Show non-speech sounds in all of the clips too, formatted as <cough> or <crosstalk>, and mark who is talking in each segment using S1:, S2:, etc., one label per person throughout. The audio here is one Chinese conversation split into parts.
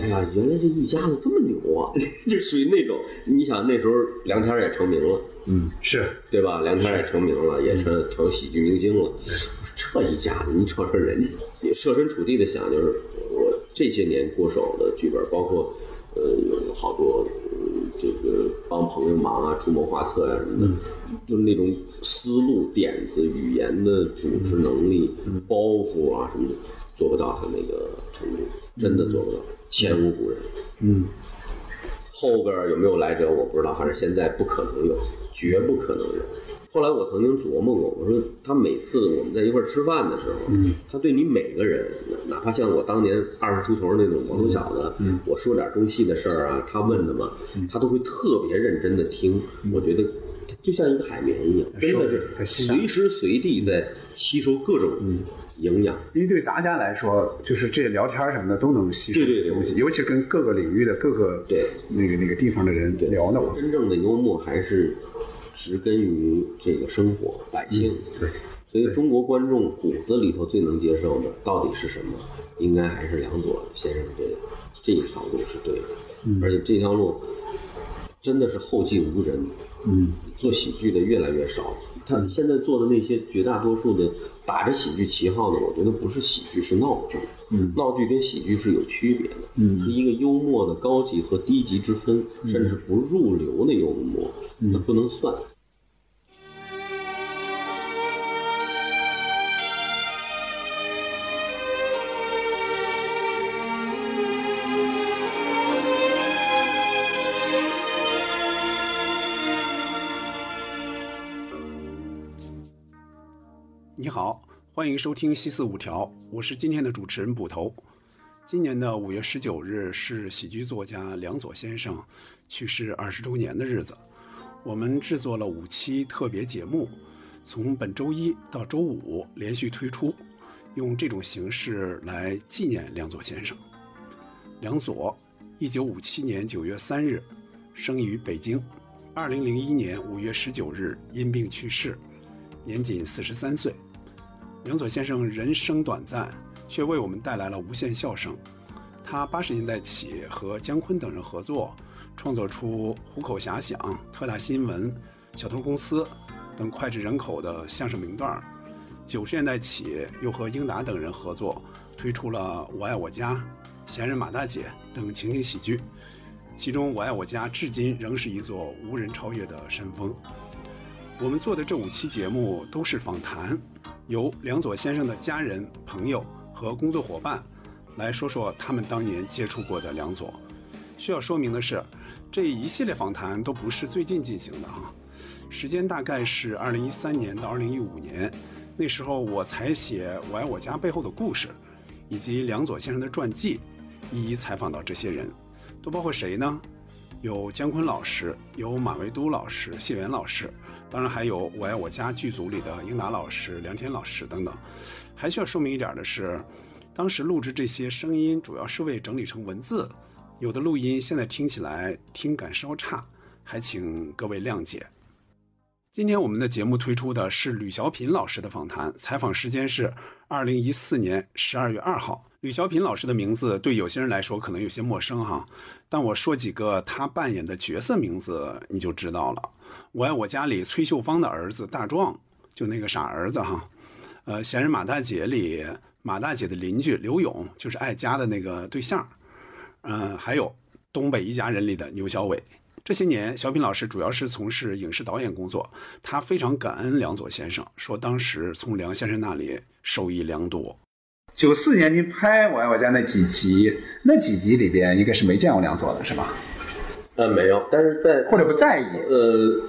S1: 哎呀，原来这一家子这么牛啊！<laughs> 就属于那种，你想那时候梁天也成名了，
S2: 嗯，是
S1: 对吧？梁天也成名了，也成成喜剧明星了。这一家子，你瞅瞅人家，你设身处地的想，就是我这些年过手的剧本，包括呃有好多、嗯这个帮朋友忙啊、出谋划策呀、什么的，就是那种思路、点子、语言的组织能力、包袱啊什么的，做不到他那个程度，真的做不到，前无古人。
S2: 嗯
S1: 后边有没有来者我不知道，反正现在不可能有，绝不可能有。后来我曾经琢磨过，我说他每次我们在一块儿吃饭的时候，
S2: 嗯
S1: 他对你每个人，哪怕像我当年二十出头那种毛头小子，
S2: 嗯
S1: 我说点中戏的事儿啊，他问的嘛，他都会特别认真的听。我觉得就像一个海绵一样，真的是随时随地在吸收各种营养。
S2: 因为对咱家来说，就是这些聊天什么的都能吸收
S1: 对对对
S2: 这些东西，尤其跟各个领域的各个
S1: 对
S2: 那个那个地方的人聊呢，
S1: 真正的幽默还是植根于这个生活百姓。
S2: 对，
S1: 所以中国观众骨子里头最能接受的到底是什么？应该还是梁左先生这这一条路是对的，而且这条路真的是后继无人。
S2: 嗯，
S1: 做喜剧的越来越少。他们现在做的那些绝大多数的打着喜剧旗号的，我觉得不是喜剧，是闹剧。
S2: 嗯
S1: 闹剧跟喜剧是有区别的，
S2: 嗯
S1: 是一个幽默的高级和低级之分，甚至不入流的幽默，那不能算。
S2: 好，欢迎收听《西四五条》，我是今天的主持人捕头。今年的五月十九日是喜剧作家梁左先生去世二十周年的日子，我们制作了五期特别节目，从本周一到周五连续推出，用这种形式来纪念梁左先生。梁左，一九五七年九月三日生于北京，二零零一年五月十九日因病去世，年仅四十三岁。杨佐先生人生短暂，却为我们带来了无限笑声。他八十年代起和姜昆等人合作，创作出《虎口遐想》《特大新闻》《小偷公司》等脍炙人口的相声名段儿。九十年代起，又和英达等人合作，推出了《我爱我家》《闲人马大姐》等情景喜剧。其中，《我爱我家》至今仍是一座无人超越的山峰。我们做的这五期节目都是访谈，由梁左先生的家人、朋友和工作伙伴来说说他们当年接触过的梁左。需要说明的是，这一系列访谈都不是最近进行的啊，时间大概是二零一三年到二零一五年，那时候我采写《我爱我家》背后的故事，以及梁左先生的传记，一一采访到这些人，都包括谁呢？有姜昆老师，有马未都老师、谢元老师，当然还有《我爱我家》剧组里的英达老师、梁天老师等等。还需要说明一点的是，当时录制这些声音主要是为整理成文字，有的录音现在听起来听感稍差，还请各位谅解。今天我们的节目推出的是吕小品老师的访谈，采访时间是二零一四年十二月二号。吕小品老师的名字对有些人来说可能有些陌生哈，但我说几个他扮演的角色名字你就知道了。我爱我家里崔秀芳的儿子大壮，就那个傻儿子哈。呃，闲人马大姐里马大姐的邻居刘勇，就是爱家的那个对象。嗯、还有东北一家人里的牛小伟。这些年，小品老师主要是从事影视导演工作，他非常感恩梁左先生，说当时从梁先生那里受益良多。九四年您拍《我爱我家》那几集，那几集里边应该是没见过梁左的是吧？
S1: 呃，没有，但是在
S2: 或者不在意？
S1: 呃，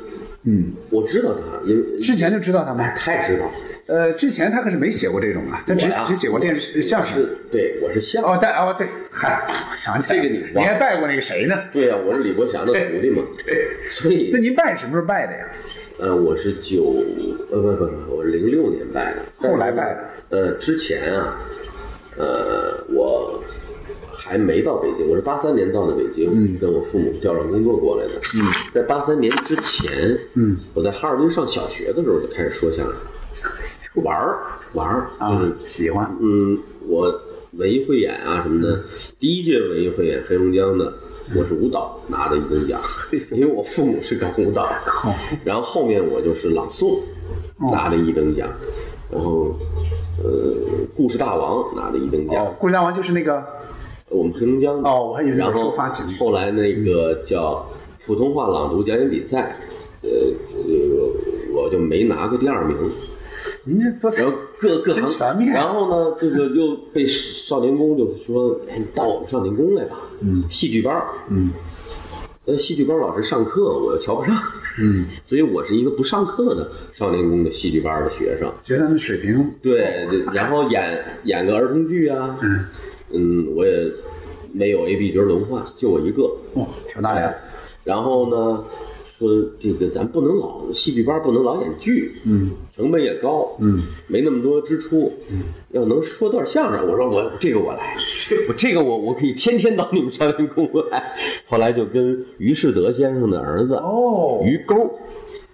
S2: 嗯，
S1: 我知道他，因为
S2: 之前就知道他吗
S1: 哎？他也知道，
S2: 呃，之前他可是没写过这种啊，他只只写过电视相声。
S1: 是对，我是相声。
S2: 哦，但哦对，嗨，我想起来了，
S1: 这个你
S2: 你还拜过那个谁呢？
S1: 对呀、我是李国祥的徒弟嘛，<laughs>
S2: 对，
S1: 所以
S2: 那您拜什么时候拜的呀？
S1: 呃，我是九呃不不不，我零六年拜的，
S2: 后来拜的。
S1: 呃，之前啊，呃，我还没到北京，我是八三年到的北京，
S2: 嗯
S1: 跟我父母调转工作过来的。
S2: 嗯，
S1: 在八三年之前，
S2: 嗯，
S1: 我在哈尔滨上小学的时候就开始说相声，玩儿玩儿，就是
S2: 啊，喜欢。
S1: 嗯，我文艺汇演啊什么的，第一届文艺汇演黑龙江的，我是舞蹈拿的一等奖，因为我父母是搞舞蹈的，然后后面我就是朗诵拿的一等奖，然后呃故事大王拿的一等奖，
S3: 哦，故事大王就是那个
S1: 我们黑龙江的
S3: 哦我还以为
S1: 然后后来那个叫普通话朗读讲演比赛，呃，这个我就没拿过第二名。
S3: 您这多
S1: 然后各各行，
S3: 全面。
S1: 然后呢，这个又被少年宫就说：“哎，你到我们少年宫来吧，嗯，戏剧班儿，嗯，呃，戏剧班老师上课我又瞧不上，嗯，<laughs> 所以我是一个不上课的少年宫的戏剧班的学生。
S3: 觉得他们水平。
S1: 对，然后演演个儿童剧啊，嗯，嗯，我也没有 A B 角轮换，就我一个，
S3: 哦，挑大梁，
S1: 然后呢，说这个咱不能老戏剧班不能老演剧，嗯，成本也高，嗯，没那么多支出，嗯，要能说段相声，我说我这个我来，<laughs> 我这个我我可以天天到你们少年宫来。后来就跟于世德先生的儿子
S3: 哦
S1: 于沟，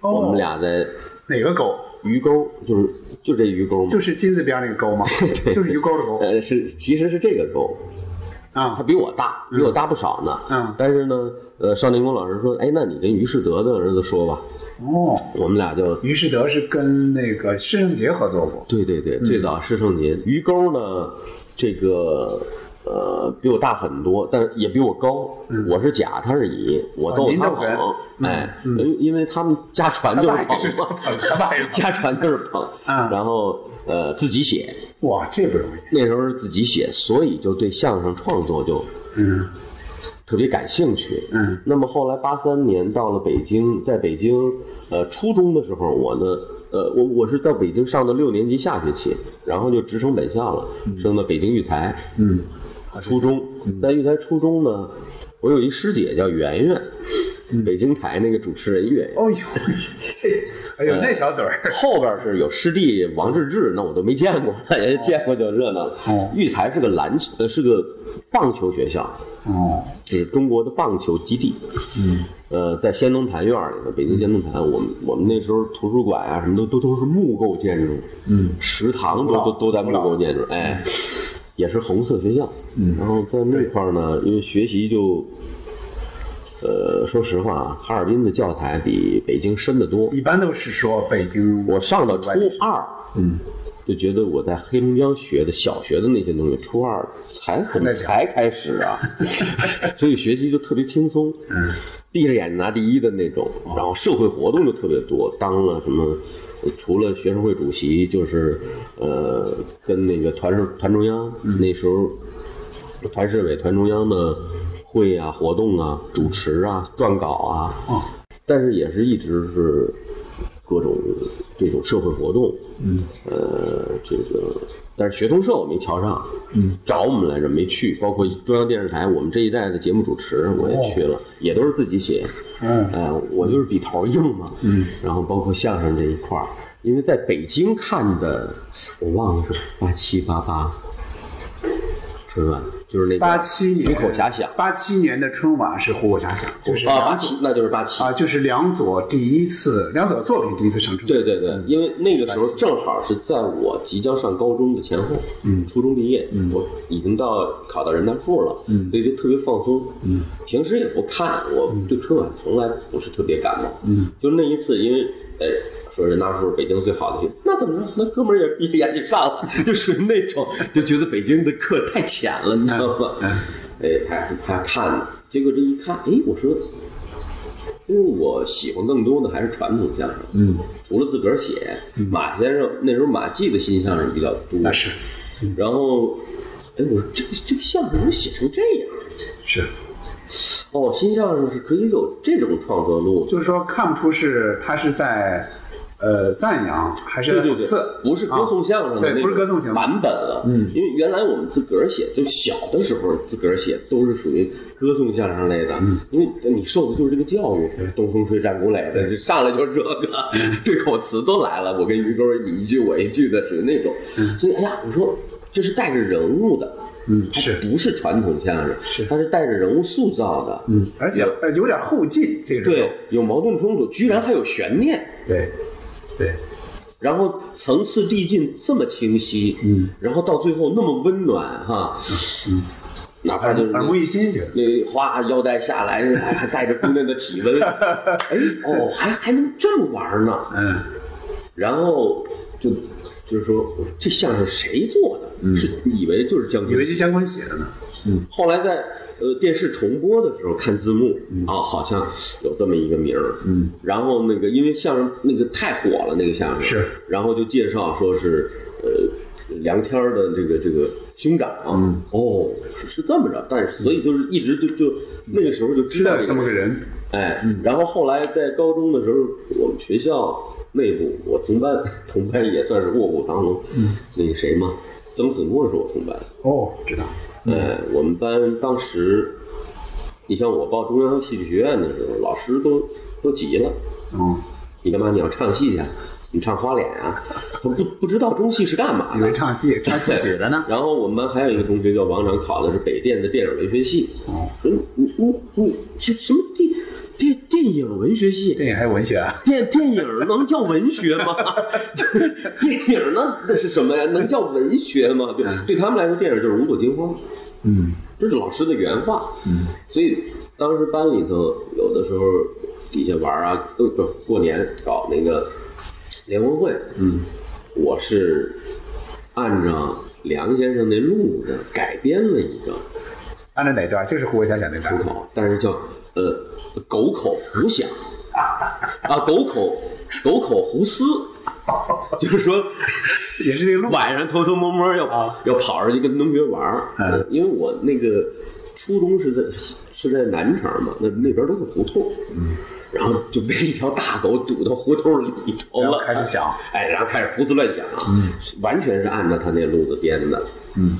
S3: 哦
S1: 我们俩在
S3: 哪个沟？
S1: 鱼钩，就是就这鱼沟嘛，
S3: 就是金字边那个沟吗？<laughs> 就是鱼钩的钩
S1: 呃是其实是这个沟，他
S3: 啊。
S1: 比我大，比我大不少呢。
S3: 嗯
S1: 但是呢，呃，少年宫老师说，哎，那你跟于世德的儿子说吧，
S3: 哦，
S1: 我们俩就
S3: 于世德是跟那个施圣杰合作过。
S1: 对对对，最早施圣杰于钩呢，这个呃比我大很多，但是也比我高。我是甲，他是乙，我
S3: 哦
S1: 逗他捧
S3: 您。
S1: 哎，因因为他们家传就是捧嘛
S3: 爸也
S1: 家传就是捧。
S3: 嗯
S1: 然后呃自己写，
S3: 哇，这不容易。
S1: 那时候是自己写，所以就对相声创作就
S3: 嗯
S1: 特别感兴趣。
S3: 嗯，
S1: 那么后来八三年到了北京，在北京呃初中的时候，我呢呃我我是到北京上的六年级下学期，然后就直升本校了，升到北京育才。
S3: 嗯，
S1: 初中在育才初中呢，我有一师姐叫圆圆，北京台那个主持人圆圆。
S3: 哦呦，<laughs> 哎呦，那小嘴儿。
S1: 后边是有师弟王治郅，那我都没见过，<laughs> 也见过就热闹了。
S3: 哦
S1: 育才是个篮球，呃，是个棒球学校，
S3: 哦，
S1: 就是中国的棒球基地。嗯，呃，在先农坛院里头，北京先农坛，我们我们那时候图书馆啊，什么都都都是木构建筑。嗯，食堂都都都在木构建筑，哎，也是红色学校。嗯，然后在那块儿呢，因为学习就。呃，说实话啊，哈尔滨的教材比北京深得多。
S3: 一般都是说北京，
S1: 我上到初二，嗯，就觉得我在黑龙江学的小学的那些东西，初二才才开始啊？<laughs> 所以学习就特别轻松，嗯，闭着眼睛拿第一的那种，然后社会活动就特别多，当了什么，除了学生会主席，就是呃，跟那个团社团中央、那时候团市委、团中央的会啊、活动啊、主持啊、撰稿啊，但是也是一直是各种这种社会活动，嗯，呃，这个，但是学通社我没瞧上，嗯，找我们来着没去，包括中央电视台我们这一代的节目主持我也去了，也都是自己写，
S3: 嗯。
S1: 哎、我就是笔头硬嘛，嗯，然后包括相声这一块儿，因为在北京看的，我忘了是八七八八春晚，就是那
S3: 八七年
S1: 虎口遐想。
S3: 八七年的春晚是虎口遐想，就是
S1: 啊，八七那就是八七。
S3: 啊，就是梁左第一次，梁左的作品第一次上春晚。
S1: 对对对，因为那个时候正好是在我即将上高中的前后，嗯，初中毕业，嗯，我已经到考到人大附了，嗯，所以就特别放松，嗯，平时也不看，我对春晚从来不是特别感冒，嗯，就那一次，因为哎。说人大叔是北京最好的学，那怎么着？那哥们儿也闭着眼睛上了，就属于那种，就觉得北京的课太浅了，你知道吗？哎，还还看呢，结果这一看，哎，我说因为我喜欢更多的还是传统相声，嗯，除了自个儿写，马先生那时候马季的新相声比较多，
S3: 那是
S1: 然后，哎，我说这个这个相声怎么写成这样？
S3: 是，
S1: 哦，新相声是可以有这种创作路，
S3: 就是说看不出是他是在呃赞扬还是
S1: 对对对不是歌颂相声的
S3: 对
S1: 那种
S3: 不是歌颂相声
S1: 版本了，嗯，因为原来我们自个儿写，就小的时候自个儿写都是属于歌颂相声类的，
S3: 嗯
S1: 因为你受的就是这个教育，东风吹战鼓擂的，上来就是这个，
S3: 嗯
S1: 对口词都来了，我跟于哥你一句我一句的，属于那种，所以哎呀，我说这是带着人物的。
S3: 嗯
S1: 它
S3: 是
S1: 不是传统相声？
S3: 是
S1: 它是带着人物塑造的，嗯，
S3: 而且呃有点后劲，这个
S1: 对，有矛盾冲突，居然还有悬念，
S3: 对对，
S1: 然后层次递进这么清晰，嗯，然后到最后那么温暖哈，嗯，哪怕就是
S3: 耳目一
S1: 那哗腰带下来，<laughs> 还还带着姑娘的体温，<laughs> 哎哦，还还能这么玩呢，
S3: 嗯，
S1: 然后就就是说这相声谁做的？是以为就是姜昆。
S3: 以为是姜昆写的呢。
S1: 后来在呃电视重播的时候看字幕啊、好像有这么一个名儿。嗯，然后那个因为相声那个太火了，那个相声。
S3: 是，
S1: 然后就介绍说是呃梁天儿的这个这个兄长。嗯，哦，是是这么着，但是所以就是一直就就那个时候就知道
S3: 有这么个人，
S1: 哎，然后后来在高中的时候，我们学校内部，我同班 <laughs> 同班也算是卧虎藏龙。嗯，那个谁嘛，曾子墨是我同班。
S3: 哦，知道，
S1: 呃，我们班当时，你像我报中央戏剧学院的时候，老师都都急了。
S3: 嗯，
S1: 你干嘛？你要唱戏去？你唱花脸啊？他不不知道中戏是干嘛
S3: 以为
S1: 的。
S3: 唱戏，唱戏曲的呢。<laughs>
S1: 然后我们班还有一个同学叫王长，考的是北电的电影文学系。
S3: 哦，
S1: 你你你你这什么电电电影文学系？
S3: 电影还有文学啊？<laughs>
S1: 电电影能叫文学吗？<laughs> 电影那那是什么呀？能叫文学吗？对，对他们来说，电影就是五朵金花。
S3: 嗯，
S1: 这是老师的原话。嗯，所以当时班里头有的时候底下玩啊，都不过年搞那个联欢会。嗯，我是按照梁先生那路子改编了一个
S3: 按照哪段？就是胡国强讲那段
S1: 虎。口，但是叫呃狗口胡想。啊，狗口狗口胡思，就是说
S3: 也是那个路。
S1: 晚上偷偷摸摸要、
S3: 啊。
S1: 要跑出去跟同学玩儿、因为我那个初中是在是在南城嘛，那那边都是胡同，嗯，然后就被一条大狗堵到胡同里头了，
S3: 开始想。
S1: 哎，然后开始胡思乱想，嗯，完全是按照他那路子编的，嗯，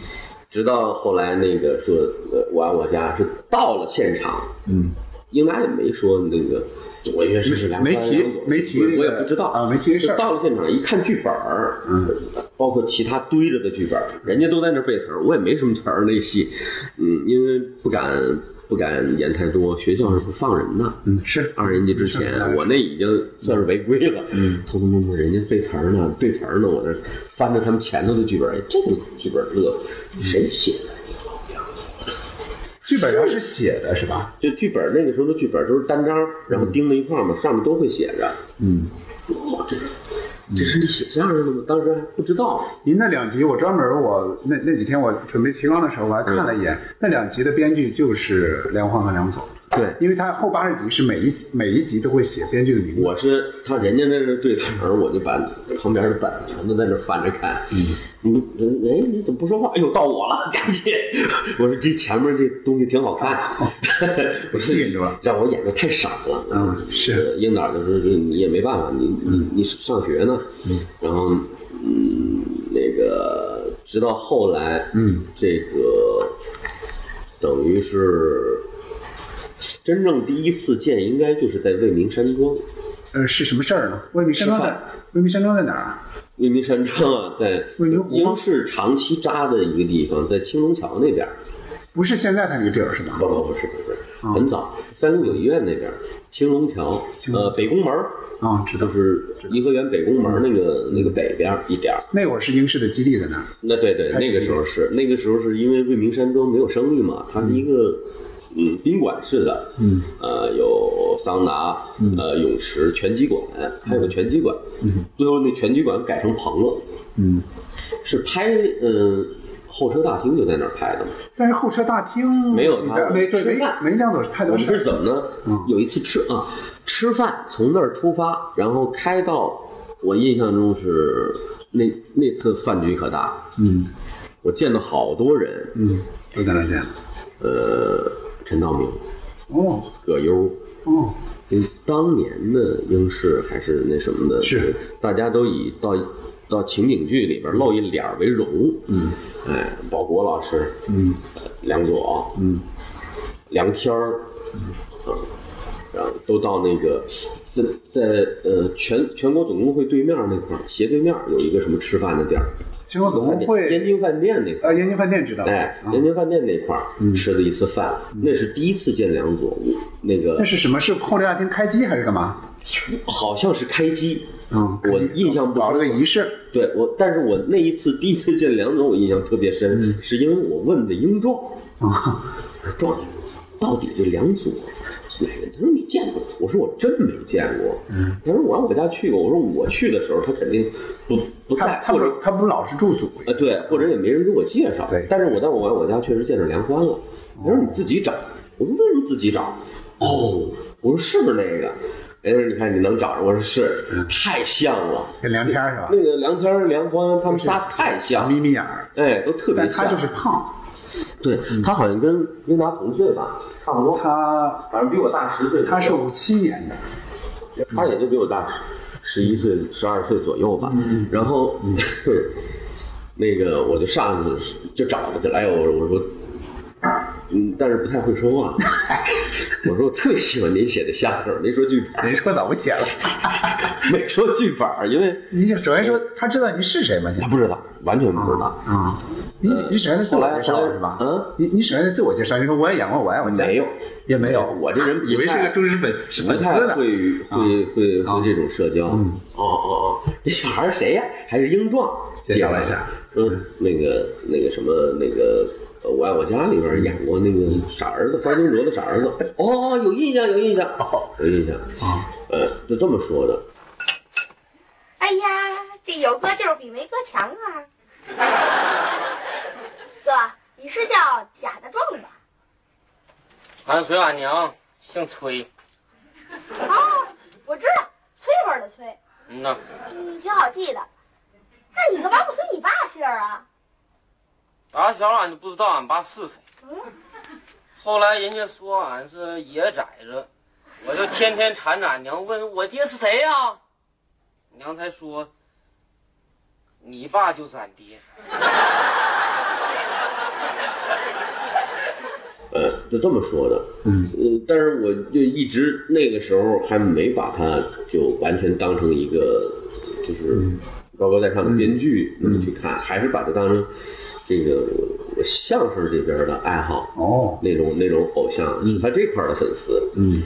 S1: 直到后来那个说，呃，我爱我家是到了现场，嗯，应该也没说那个左乐师是梁
S3: 没提没提
S1: 我我也不知道
S3: 啊没提这事儿
S1: 到了现场一看剧本儿，嗯，包括其他堆着的剧本儿，人家都在那儿背词儿，我也没什么词儿那戏，嗯，因为不敢不敢演太多，学校是不放人的，
S3: 嗯，是
S1: 二年级之前，我那已经算是违规了。嗯，偷偷摸摸，人家背词儿呢，对词儿呢，我这翻着他们前头的剧本，哎，这个剧本乐，谁写的？
S3: 剧本上是写的是吧？
S1: 就剧本那个时候的剧本都是单张，然后钉在一块儿嘛，上面都会写着。嗯，哦，这这是你写相声的吗？当时还不知道。
S3: 您那两集，我专门我那那几天我准备提纲的时候，我还看了一眼，那两集的编剧就是梁欢和梁总。
S1: 对
S3: 因为他后八十集是每一集每一集都会写编剧的名字。
S1: 我是他人家那是对词儿，我就把旁边的本子全都在那翻着看。嗯，你哎你怎么不说话？哎呦，到我了，赶紧！我说这前面这东西挺好看，我
S3: 吸引住了 <laughs>
S1: 让我演的太傻了。
S3: 嗯是
S1: 呃英导就说这你也没办法，你你你上学呢，嗯然后嗯那个直到后来，嗯，这个等于是真正第一次见，应该就是在未名山庄。
S3: 呃，是什么事儿呢？未名山庄在未名山庄在哪儿啊？
S1: 未名山庄啊，在英式长期扎的一个地方，在青龙桥那边儿。
S3: 不是现在他那个地儿是吧？
S1: 不不不是不是，很早，三六九医院那边儿，青龙桥，呃，北宫门儿
S3: 啊，知道
S1: 就。是颐和园北宫门儿那个那个北边一点儿。
S3: 那会儿是英式的基地在那儿。
S1: 那对对，那个时候是那个时候是因为未名山庄没有生意嘛，它是一个嗯宾馆式的，嗯。呃有桑拿，呃泳池、拳击馆，还有个拳击馆，嗯，最后那拳击馆改成棚了，
S3: 嗯，
S1: 是拍嗯候车大厅就在那儿拍的嘛。
S3: 但是候车大厅
S1: 没有他
S3: 没
S1: 吃饭。
S3: 没亮走太
S1: 我们
S3: 多事儿。
S1: 是怎么呢？有一次吃啊，吃饭从那儿出发，然后开到我印象中是那那次饭局可大，
S3: 嗯。
S1: 我见到好多人，
S3: 嗯，都在那儿见。
S1: 呃，陈道明、
S3: 哦。
S1: 葛优，
S3: 哦，
S1: 因为当年的英式还是那什么的，
S3: 是。
S1: 大家都以到到情景剧里边露一脸为荣，嗯，哎，保国老师，嗯，梁左，嗯，梁天儿，啊，然后都到那个在在呃全全国总工会对面那块儿斜对面有一个什么吃饭的地儿，
S2: 星空总
S1: 饭店
S2: 会
S1: 燕京饭店那块儿。
S2: 啊，燕京饭店知道，
S1: 哎，
S2: 啊。
S1: 燕京饭店那块儿吃的一次饭，那是第一次见梁左，那个
S2: 那是什么？是后来大厅开机还是干嘛？
S1: 好像是开机，
S2: 嗯，
S1: 我印象不
S2: 搞了个。仪式，
S1: 对我，但是我那一次第一次见梁总，我印象特别深，是因为我问的英壮，
S2: 啊，
S1: 我说壮，到底这梁左哪个？他说你见过？我说我真没见过。他说我往我家去过。我说我去的时候他肯定不不在，
S2: 他他不
S1: 或者
S2: 他不老是驻足，
S1: 啊，对，或者也没人给我介绍。
S2: 对
S1: 但是我在我往我家确实见着梁欢了。他说你自己找。我说为什么自己找？哦，我说是不是那个？人说你看你能找着，我说是，太像了。
S2: 跟梁天是吧？
S1: 那个梁天、梁欢他们仨太像，
S2: 眯眯眼儿，
S1: 哎，都特别像。
S2: 但他就是胖，
S1: 对他好像跟英达同岁吧，差不多，
S2: 他
S1: 反正比我大十岁。
S2: 他是五七年的，
S1: 他也就比我大十一岁、十二岁左右吧。然后，<laughs> 那个我就上去就找他去了。哎呦，我我说，嗯，但是不太会说话。<laughs> 我说我特别喜欢您写的相声，没说剧本，
S2: 您说早不写了。<laughs>
S1: 没说剧本，因为
S2: 你就首先说他知道你是谁吗？
S1: 他不知道，完全不知道。
S2: 啊，你你首先在自我介绍是吧？
S1: 嗯，
S2: 你你首先在自我介绍，你说我也演过，我爱我家，
S1: 没有，
S2: 也没有，
S1: 我这人
S2: 以为是个忠实粉什
S1: 么太会会会会这种社交。哦哦哦，这小孩是谁呀？还是英壮？
S2: 介绍一下。
S1: 嗯，那个那个什么那个。呃我爱我家里边演过那个傻儿子，方金卓的傻儿子。哦，有印象，有印象，有印象
S2: 啊。
S1: 呃，就这么说的。
S4: 哎呀，这有哥就是比没哥强啊！哥，你是叫贾大壮吧？
S5: 俺随俺娘姓崔，
S4: 哦，我知道，崔味儿的崔，
S5: 嗯呐，
S4: 你挺好记的。那你干嘛不随你爸姓儿啊？
S5: 打小俺就不知道俺爸是谁，
S4: 嗯，
S5: 后来人家说俺是野崽子，我就天天缠着俺娘问我爹是谁呀、娘才说，你爸就是俺爹。
S1: 呃，就这么说的，嗯，呃，但是我就一直那个时候还没把他就完全当成一个就是高高在上的编剧那么去看，还是把他当成这个相声这边的爱好，
S2: 哦，
S1: 那种那种偶像是他这块的粉丝，
S2: 嗯，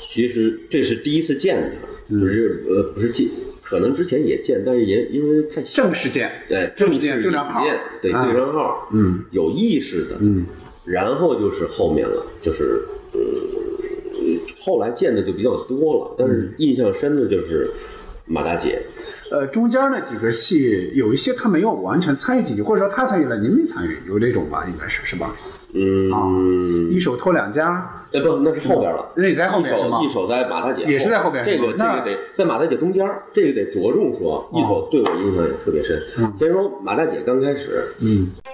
S1: 其实这是第一次见他，不是呃不是见，可能之前也见，但是也因为太
S2: 正式见，
S1: 对，
S2: 正式
S1: 式
S2: 见对账号。
S1: 对
S2: 啊。
S1: 对账号，
S2: 嗯，
S1: 有意识的，
S2: 嗯，
S1: 然后就是后面了，就是呃，后来见的就比较多了，但是印象深的就是马大姐，
S2: 呃，中间那几个戏有一些他没有完全参与进去，或者说他参与了，您没参与，有这种吧？应该是是吧？
S1: 嗯，
S2: 一手托两家，
S1: 哎不，那是后边了。
S2: 那你在后面
S1: 一
S2: 是吗
S1: 手一手在马大姐
S2: 也是在后边
S1: 这个这个得在马大姐中间，这个得着重说。一手对我印象也特别深。先说马大姐刚开始，
S2: 嗯，
S6: 有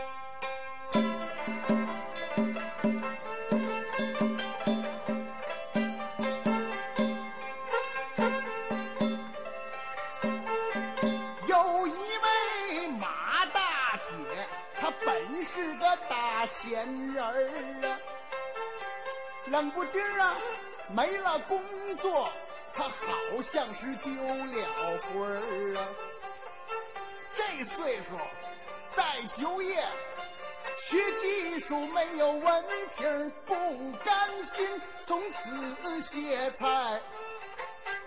S6: 像是丢了魂儿啊。这岁数再就业，学技术没有文凭，不甘心从此歇菜。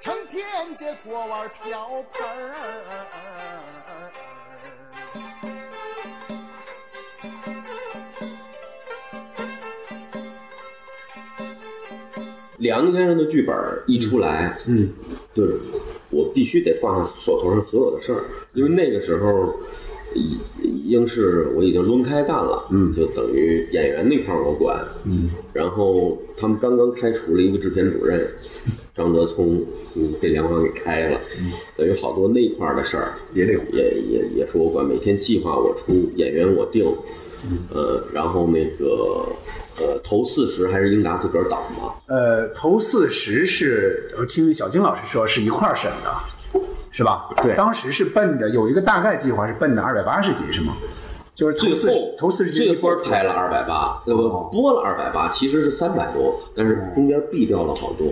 S6: 成天接锅碗瓢盆儿。
S1: 梁先生的剧本一出来，
S2: 嗯，
S1: 就是我必须得放下手头上所有的事儿，因为那个时候，已应是我已经抡开干了，嗯，就等于演员那块儿我管，嗯，然后他们刚刚开除了一个制片主任，张德聪，嗯，被梁欢给开了，嗯。等于好多那块儿的事儿
S2: 也得
S1: 也也也是我管，每天计划我出，演员我定，呃，然后那个呃头四十还是英达自个儿导吗，
S2: 呃，头四十是我听小金老师说是一块儿审的，是吧？
S1: 对
S2: 当时是奔着有一个大概计划是奔着二百八十集是吗？就是
S1: 最后
S2: 头四十集
S1: 最
S2: 一波
S1: 后拍了二百八，那
S2: 哦
S1: 么播了二百八，其实是三百多，但是中间毙掉了好多，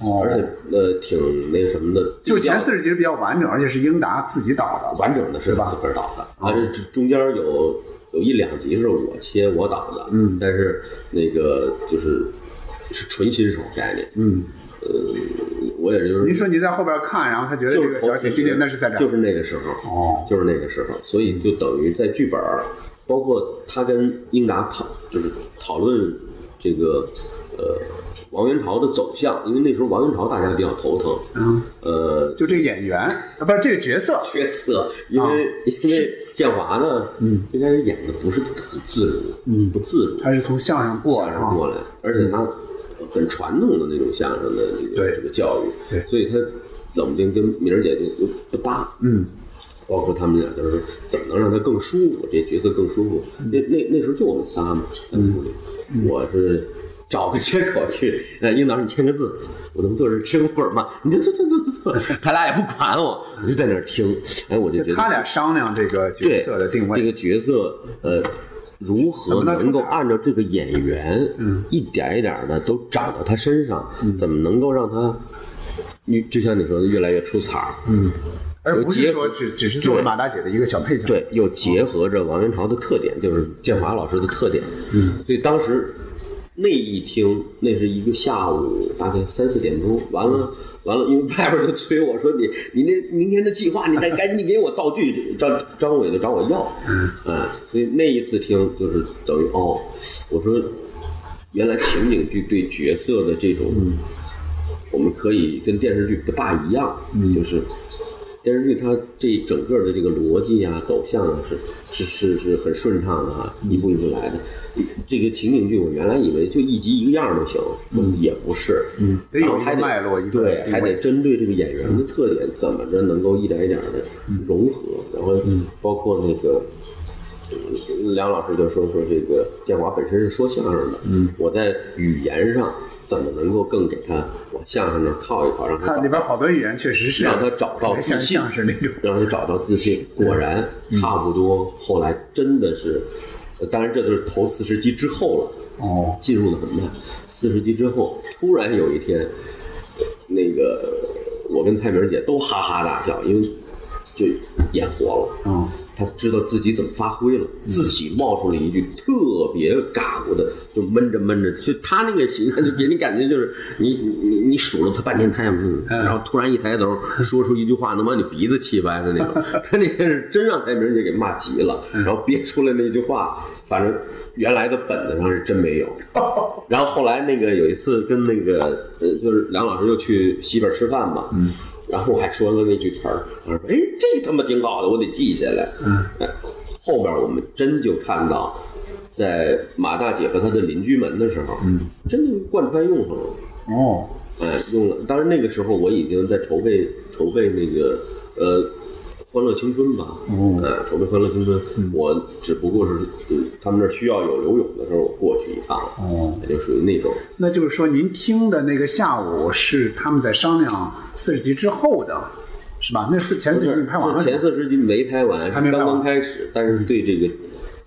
S3: 哦
S1: 而且呃挺那什么的，
S3: 就前四十集比较完整，而且是英达自己导的。
S1: 完整的是他自个儿导的，而且这中间有有一两集是我切我导的，嗯，但是那个就是是纯新手概念，
S3: 嗯，
S1: 呃，我也就是
S3: 您说你在后边看，然后他觉得这
S1: 就
S3: 那是在这儿，
S1: 就是那个时候，
S3: 哦
S1: 就是那个时候，所以就等于在剧本，包括他跟英达讨，就是讨论这个呃王元朝的走向，因为那时候王元朝大家比较头疼，
S3: 嗯，
S1: 呃，
S3: 就这个演员啊，不是这个角色，<laughs>
S1: 角色，因为、
S3: 啊
S1: 因为建华呢，嗯，最开始演的不是很自如，嗯，不自如，
S3: 他是从相声过来
S1: 过来，而且他很传统的那种相声的这个
S3: 对
S1: 这个教育，
S3: 对
S1: 所以他冷不丁跟明儿姐就就不搭，
S3: 嗯，
S1: 包括他们俩就是怎么能让他更舒服，这角色更舒服。那那那时候就我们仨嘛，在屋里，我是。找个借口去，呃，英导，你签个字，我能坐这儿听会儿吗？你就坐坐坐坐坐，他俩也不管我，我就在那儿听。哎，我就觉得
S3: 就他俩商量这个角色的定位，
S1: 这个角色呃，如何
S3: 能
S1: 够按照这个演员，嗯，一点一点的都长到他身上，
S3: 嗯。
S1: 怎么能够让他，你就像你说的越来越出彩儿，嗯，
S3: 而不是说只只是作为马大姐的一个小配角。，
S1: 对，又结合着王元朝的特点，就是建华老师的特点，嗯，所以当时那一听，那是一个下午大概三四点钟，完了。完了，因为外边就催我说你你那明天的计划，你得赶紧给我道具。张张伟就找我要，嗯，所以那一次听就是等于哦，我说原来情景剧对角色的这种，我们可以跟电视剧不大一样，就是电视剧它这整个的这个逻辑啊、走向啊是是是是很顺畅的啊，一步一步来的。这个情景剧我原来以为就一集一个样儿就行，也不是，嗯。
S3: 得有脉络一个
S1: 对，还得针对这个演员的特点，怎么着能够一点一点的融合，然后包括那个。嗯梁老师就说说这个建华本身是说相声的，嗯，我在语言上怎么能够更给他往相声那儿靠一靠，让他
S3: 里边好多语言确实是
S1: 让他找到自信，
S3: 相声那种。
S1: 让他找到自信。果然，差不多后来真的是，呃当然这都是头四十集之后了，
S3: 哦，
S1: 进入的很慢。四十集之后，突然有一天，那个我跟蔡明姐都哈哈大笑，因为就演活了。
S3: 嗯，
S1: 他知道自己怎么发挥了，自己冒出了一句特别嘎咕的，就闷着闷着，就他那个形象就给你感觉就是你你你你数了他半天，他也嗯，然后突然一抬头 <laughs> 说出一句话能把你鼻子气歪的那种。<laughs> 他那天是真让蔡明姐给骂急了，然后憋出来那句话，反正原来的本子上是真没有。<laughs> 然后后来那个有一次跟那个呃，就是梁老师又去西边吃饭嘛，嗯，然后我还说了那句词儿，我说哎，这他妈挺好的，我得记下来。嗯，哎，后边我们真就看到，在马大姐和她的邻居们的时候，嗯，真的贯穿用上了。
S3: 哦，
S1: 哎，用了。当然那个时候我已经在筹备筹备那个呃。欢乐青春吧，
S3: 嗯
S1: 呃，筹备欢乐青春，我只不过是，嗯他们那儿需要有游泳的时候，我过去一趟，
S3: 哦，
S1: 也就属于那种，
S3: 那就是说您听的那个下午是他们在商量四十集之后的，是吧？那四前四集已经拍完了
S1: 是，前四十集没拍完，
S3: 还没完
S1: 刚刚开始，但是对这个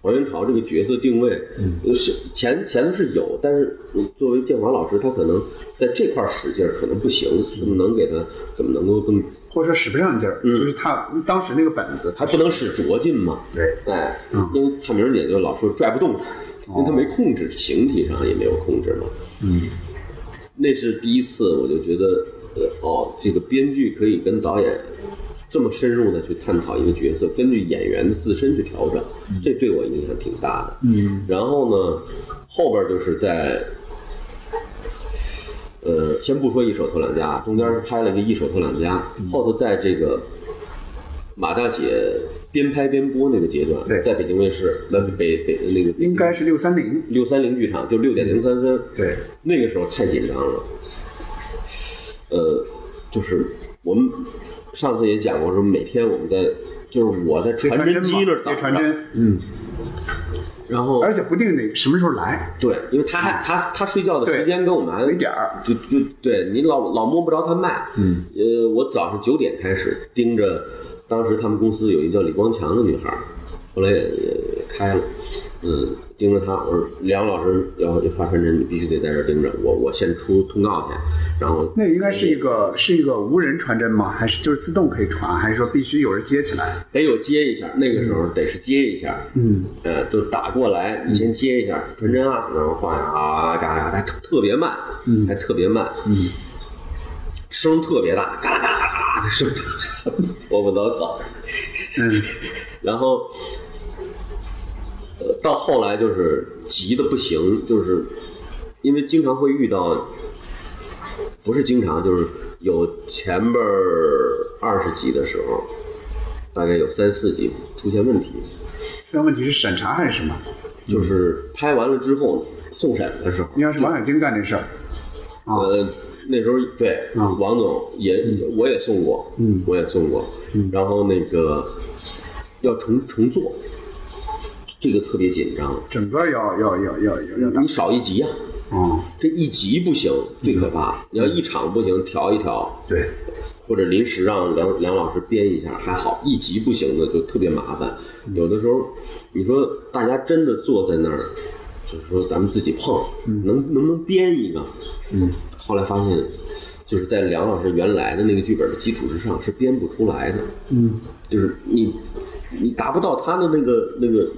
S1: 黄元朝这个角色定位，嗯，是前前头是有，但是嗯作为建华老师，他可能在这块使劲儿可能不行，怎么能给他怎么能够更
S3: 或者说使不上劲儿，就是他当时那个本子，
S1: 还不能使拙劲嘛？
S3: 对，
S1: 哎，因为蔡明姐就老说拽不动他，因为他没控制，形体上也没有控制嘛。嗯，那是第一次，我就觉得，呃，哦，这个编剧可以跟导演这么深入的去探讨一个角色，根据演员的自身去调整，这对我影响挺大的。嗯，然后呢，后边就是在。呃，先不说一手头两家，中间拍了个一手头两家，后头在这个马大姐边拍边播那个阶段，
S3: 对。
S1: 在北京卫视，那北北那个
S3: 应该是六三零，
S1: 六三零剧场，就六点零三分，
S3: 对，
S1: 那个时候太紧张了。呃，就是我们上次也讲过，说每天我们在，就是我在
S3: 接
S1: 传真机那儿等着，
S3: 接传真，嗯，
S1: 然后
S3: 而且不定得什么时候来，
S1: 对，因为他还他他睡觉的时间跟我们还
S3: 有一点儿。
S1: 就就对你老老摸不着他脉。嗯，呃，我早上九点开始盯着，当时他们公司有一个叫李光强的女孩儿，后来也也也开了。嗯，盯着他，我说梁老师要要发传真，你必须得在这儿盯着，我我先出通告去，然后
S3: 那应该是一个是一个无人传真吗？还是就是自动可以传？还是说必须有人接起来？
S1: 得有接一下，那个时候得是接一下，
S3: 嗯，
S1: 呃，就打过来，你先接一下传真啊，然后放下啊，嘎嘎，还特特别慢，嗯，还特别慢，嗯，声特别大，嘎啦嘎啦嘎啦嘎啦的声，我不能走，
S3: 嗯，<laughs>
S1: 然后，呃，到后来就是急的不行，就是因为经常会遇到，不是经常，就是有前边二十集的时候，大概有三四集出现问题，
S3: 出现问题是审查还是什么？
S1: 就是拍完了之后送审的时候，
S3: 应该是王小晶干这事儿。啊，
S1: 呃，那时候对
S3: 啊
S1: 王总也我也送过，
S3: 嗯。
S1: 我也送过，然后那个要重重做，这个特别紧张，
S3: 整个要要要要要要
S1: 你少一集啊，
S3: 哦，
S1: 这一集不行最可怕，你要一场不行调一调，
S3: 对，
S1: 或者临时让梁梁老师编一下还好，一集不行的就特别麻烦。有的时候，你说大家真的坐在那儿，就是说咱们自己碰，能能不能编一个？嗯，后来发现，就是在梁老师原来的那个剧本的基础之上是编不出来的。
S3: 嗯
S1: 就是你你达不到他的那个那个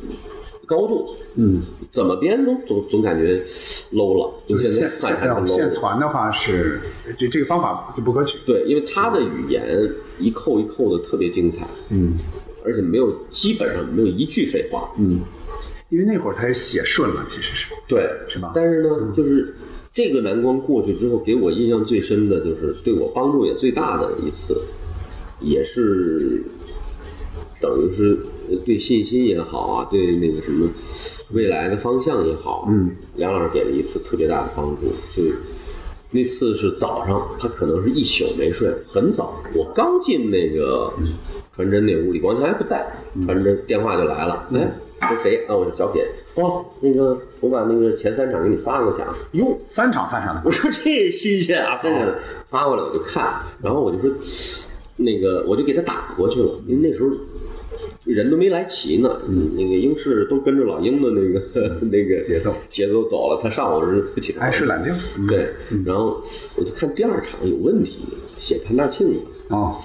S1: 高度，
S3: 嗯，
S1: 怎么编都总总感觉 low 了，就
S3: 就是
S1: 现在看起来
S3: 现现要
S1: low
S3: 现
S1: 了。
S3: 传的话是这这个方法就不可取。
S1: 对，因为他的语言一扣一扣的特别精彩，
S3: 嗯。
S1: 而且没有基本上没有一句废话。
S3: 嗯，因为那会儿他也写顺了，其实是。
S1: 对，
S3: 是吧？嗯
S1: 但是呢，就是这个难关过去之后，给我印象最深的就是对我帮助也最大的一次，也是等于是对信心也好啊，对那个什么未来的方向也好，嗯，梁老师给了一次特别大的帮助，就。那次是早上，他可能是一宿没睡，很早。我刚进那个传真那屋里，王强还不在，传真电话就来了。哎，说谁？啊，我是小铁。哦，那个我把那个前三场给你发过去啊。哟，
S3: 三场三场的。
S1: 我说这新鲜啊，三场发过来我就看，然后我就说那个我就给他打过去了，因为那时候人都没来齐呢，嗯，那个英式都跟着老鹰的那个 <laughs> 那个
S3: 节奏
S1: 节奏走了，他上午是不起床，
S3: 爱是懒觉。嗯。
S1: 对，然后我就看第二场有问题，写潘大庆。的，
S3: 啊，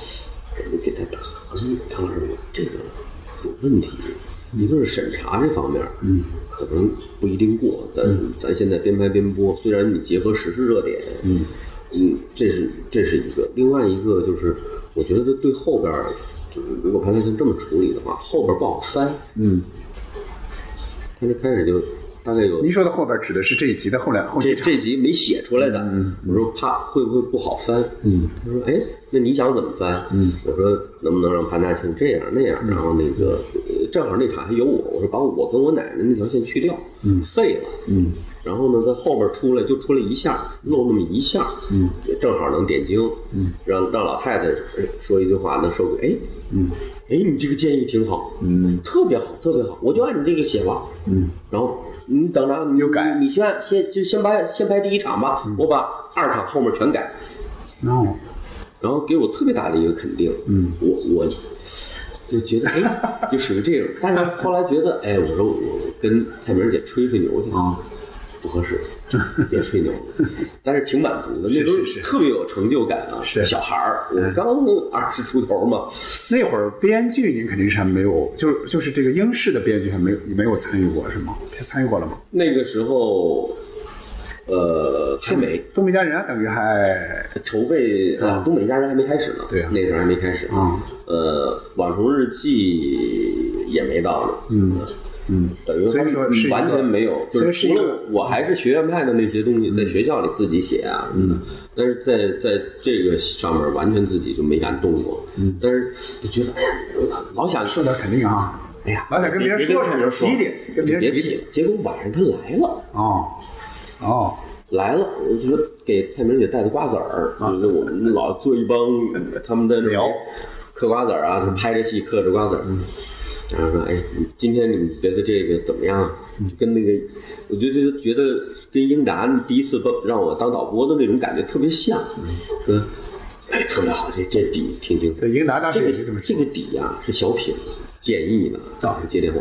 S1: 我就给他打，我说唐老师，这个有问题，一个是审查这方面，嗯，可能不一定过。咱、咱现在边拍边播，虽然你结合时事热点，嗯。嗯，这是这是一个，另外一个就是我觉得对后边儿，就是如果潘大庆这么处理的话，后边不好翻，
S3: 嗯，
S1: 他这开始就大概有
S3: 您说的后边指的是这一集的后两后
S1: 这。这集没写出来的，我说怕会不会不好翻？嗯，他说哎，那你想怎么翻？嗯，我说能不能让潘大庆这样那样，然后那个呃正好那场还有我，我说把我跟我奶奶那条线去掉，嗯，废了，嗯，然后呢在后边出来就出来一下，露那么一下，嗯，也正好能点睛，嗯，让让老太太呃说一句话能收回，哎，嗯。哎，你这个建议挺好，嗯，特别好，特别好，我就按你这个写吧，嗯，然后你等着，你
S3: 就改。
S1: 你先先就先拍先拍第一场吧，我把二场后面全改，
S3: 哦，
S1: 然后给我特别大的一个肯定，嗯，我我就觉得哎，<laughs> 就属于这种，但是后来觉得哎，我说我跟蔡明姐吹吹牛去。
S3: 啊，
S1: 不合适，<laughs> 别吹牛，<laughs> 但是挺满足的，那时候特别有成就感啊，
S3: 是。
S1: 小孩儿，我刚二十出头嘛，
S3: 那会儿编剧您肯定是还没有，就是就是这个英式的编剧还没有没有参与过是吗？参与过了吗？
S1: 那个时候，呃，还没
S3: 东北一家人等于还
S1: 筹备啊，东北一家人还没开始呢，
S3: 对啊
S1: 那时候还没开始
S3: 啊，
S1: 呃，网虫日记也没到呢，嗯
S3: 嗯，
S1: 等于
S3: 所以说是
S1: 完全没有，就
S3: 是
S1: 除了我还是学院派的那些东西，在学校里自己写啊，嗯，但是在在这个上面完全自己就没敢动过，嗯，但是就觉得哎呀，老想
S3: 是的，肯定啊。
S1: 哎呀，
S3: 老想跟别人说说
S1: 说，
S3: 提提跟别人提提
S1: 结果晚上他来了。
S3: 哦。哦，
S1: 来了，我就说给蔡明姐带的瓜子儿，就是我们老做一帮他们在那
S3: 聊。
S1: 嗑瓜子儿啊，拍着戏嗑着瓜子儿，然后说哎，今天你们觉得这个怎么样？就跟那个，我觉得觉得跟英达第一次帮让我当导播的那种感觉特别像，说哎特别好，这这底挺精彩。
S3: 英达当时
S1: 这个
S3: 也是这么。
S1: 这个底呀、是小品，建议呢，早上接电话，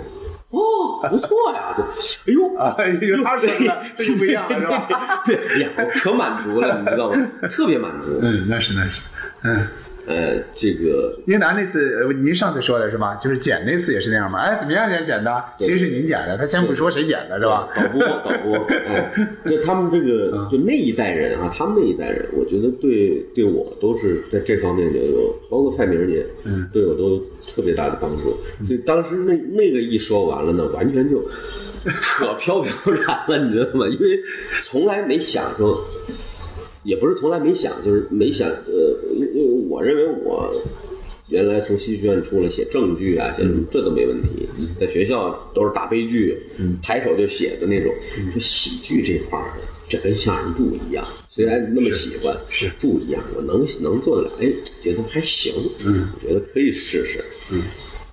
S1: 哦，不错呀，就哎呦
S2: 啊，有他说的这就不一样了，是吧？
S1: 对，哎呀，我可满足了，你知道吗？特别满足。
S2: 嗯，那是那是，嗯。
S1: 呃，这个
S2: 英达那次，呃您上次说的是吧？就是剪那次也是那样吗？哎，怎么样人剪的？其实是您剪的，他先不说谁剪的，是吧？
S1: 导播，导播，<laughs> 哎，就他们这个，就那一代人啊，他们那一代人，我觉得对对我都是在这方面就有，包括蔡明也，嗯，对我都特别大的帮助。所以当时那那个一说完了呢，完全就 <laughs> 扯飘飘然了，你知道吗？因为从来没想说。也不是从来没想，就是没想，呃，因因为我认为我原来从戏剧学院出来写正剧啊，写什么这都没问题，在学校都是大悲剧，抬手就写的那种。说喜剧这块儿，这跟相声不一样，虽然那么喜欢，
S2: 是
S1: 不一样。我能能做得了，哎，觉得还行，嗯，我觉得可以试试，嗯，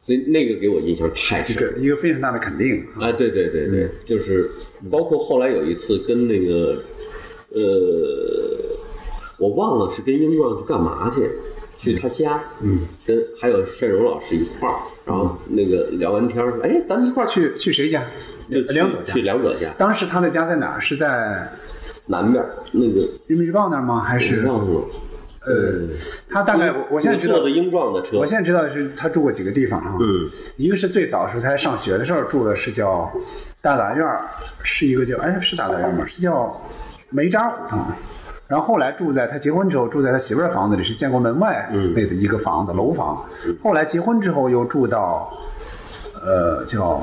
S1: 所以那个给我印象太深，
S2: 一个一个非常大的肯定
S1: 啊！对对对对，就是包括后来有一次跟那个。呃，我忘了是跟英壮去干嘛去，去他家，嗯，跟还有单荣老师一块儿，然后那个聊完天说，哎，咱们一块儿
S2: 去去谁家？
S1: 就
S2: 梁左家。
S1: 去梁左家。
S2: 当时他的家在哪儿？是在
S1: 南边那个《
S2: 人民日报》那儿吗？还是？
S1: 忘了。
S2: 呃，他大概我我现在知道
S1: 的英壮的车。
S2: 我现在知道的是他住过几个地方啊。
S1: 嗯。
S2: 一个是最早的时候他上学的时候住的是叫大杂院是一个叫哎是大杂院吗？是叫。煤渣胡同，然后后来住在他结婚之后住在他媳妇儿房子里，是建国门外那的一个房子楼房。后来结婚之后又住到，呃，叫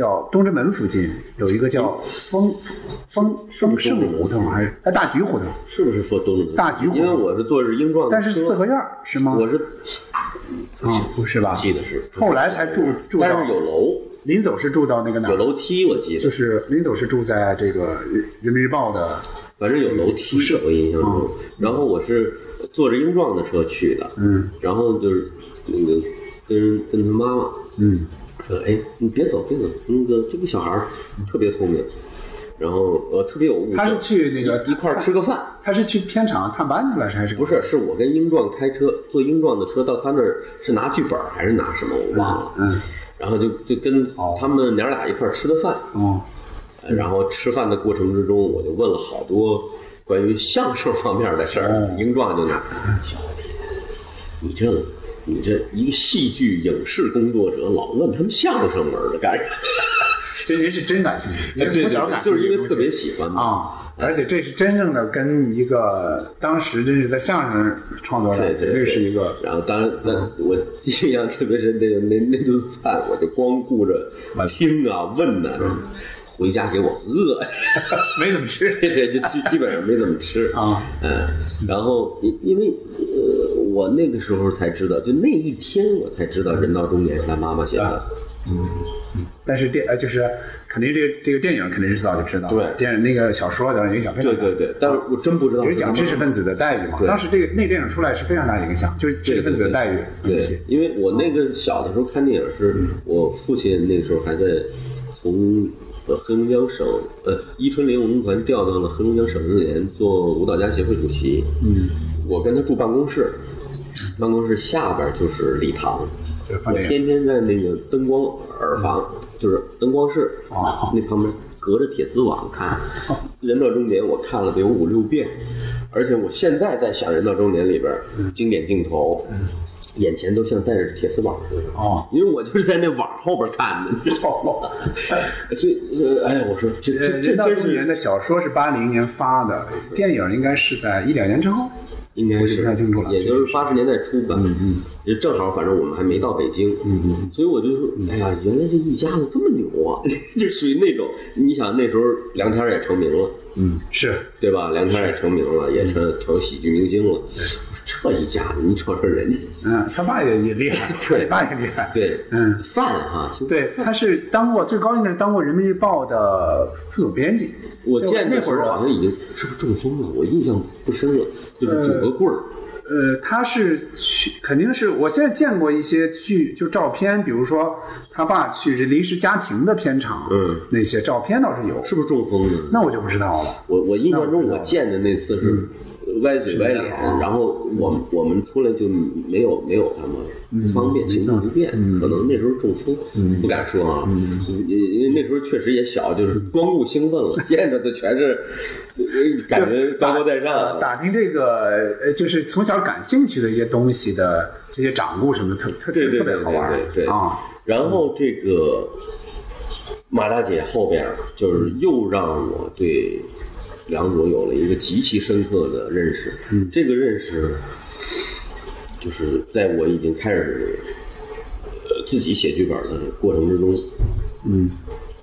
S2: 叫东直门附近有一个叫丰丰丰盛胡同还是哎大橘胡同？
S1: 是不是说东直门？
S2: 大橘胡同，
S1: 因为我是坐着英壮的，
S2: 但是四合院是吗？
S1: 我是
S2: 啊，不是吧？
S1: 记得是。
S2: 后来才住住，
S1: 但是有楼。
S2: 临走是住到那个哪？
S1: 有楼梯，我记得。
S2: 就是临走是住在这个《人民日报》的，
S1: 反正有楼梯，我印象中。然后我是坐着英壮的车去的，
S2: 嗯。
S1: 然后就是那个跟跟他妈妈，
S2: 嗯，
S1: 说：“哎，你别走，别走，那个这个小孩特别聪明，然后呃特别有悟。”
S2: 他是去那个
S1: 一块吃个饭。
S2: 他是去片场探班去了，还是？
S1: 不是，是我跟英壮开车，坐英壮的车到他那儿，是拿剧本还是拿什么？我忘了。
S2: 嗯。
S1: 然后就就跟他们娘俩一块吃的饭，
S2: 哦，
S1: 然后吃饭的过程之中，我就问了好多关于相声方面的事儿。英壮就拿小子，你这你这一个戏剧影视工作者，老问他们相声门的干啥？
S2: 其实您是真感兴趣，从小感
S1: 兴趣，就是因为特别喜欢
S2: 啊。而且这是真正的跟一个当时真是在相声创作上绝对是一个。
S1: 然后当然，那我 <laughs> 印象特别深，那那那顿饭，我就光顾着听啊问呐，回家给我饿，<laughs>
S2: 没怎么吃。<laughs>
S1: 对对，就基基本上没怎么吃。
S2: 啊。
S1: 嗯，然后因因为呃，我那个时候才知道，就那一天我才知道《人到中年》是他妈妈写的。
S2: 嗯，但是电呃就是肯定这个这个电影肯定是早就知道，
S1: 对。
S2: 电影那个小说的影响非常
S1: 大，对对对，但是我真不知道，
S2: 也是讲知识分子的待遇嘛。当时这个那电影出来是非常大的影响，就是知识分子的待遇。
S1: 对，因为我那个小的时候看电影，是我父亲那时候还在从呃黑龙江省呃伊春林文工团调到了黑龙江省文联做舞蹈家协会主席。
S2: 嗯，
S1: 我跟他住办公室，办公室下边就是礼堂。我天天在那个灯光耳房，就是灯光室那旁边隔着铁丝网看 <laughs>《人到中年》，我看了得有五六遍，而且我现在在想《人到中年》里边经典镜头，眼前都像带着铁丝网似的
S2: 哦，
S1: 因为我就是在那网后边看的，<laughs> 所以呃，哎呀，我说这这这
S2: 人到中年的小说是八零年发的，电影应该是在一两年之后。
S1: 应该是
S2: 不太清楚了，
S1: 也就是八十年代初吧。
S2: 嗯嗯，
S1: 也正好，反正我们还没到北京。
S2: 嗯嗯，
S1: 所以我就说，哎呀，原来这一家子这么牛啊！<laughs> 就属于那种，你想那时候梁天也成名了，
S2: 嗯，是
S1: 对吧？梁天也成名了，也成成喜剧明星了。这一家子，你瞅瞅人家，
S2: 嗯，他爸也也厉害，<laughs>
S1: 对，
S2: 爸也厉害，
S1: 对，
S2: 嗯，
S1: 范哈，
S2: 对，他是当过最高应该是当过人民日报的副总编辑。
S1: 我见
S2: 那会儿
S1: 好像已经是不是中风了？我印象不深了，就是拄个棍儿。
S2: 呃，他是去，肯定是我现在见过一些剧，就照片，比如说他爸去这临时家庭的片场，
S1: 嗯，
S2: 那些照片倒是有，
S1: 是不是中风了？
S2: 那我就不知道了。
S1: 我我印象中我见的那次是歪嘴歪脸，然后我们我们出来就没有没有他们不方便，行动不便，可能那时候中风，不敢说啊，因因为那时候确实也小，就是光顾兴奋了，见着的全是呃感觉高高在上。
S2: 打听这个呃，就是从小感兴趣的一些东西的这些掌故什么，特特特别好玩
S1: 对对对
S2: 啊。
S1: 然后这个马大姐后边就是又让我对梁左有了一个极其深刻的认识。嗯，这个认识就是在我已经开始呃自己写剧本的过程之中，嗯，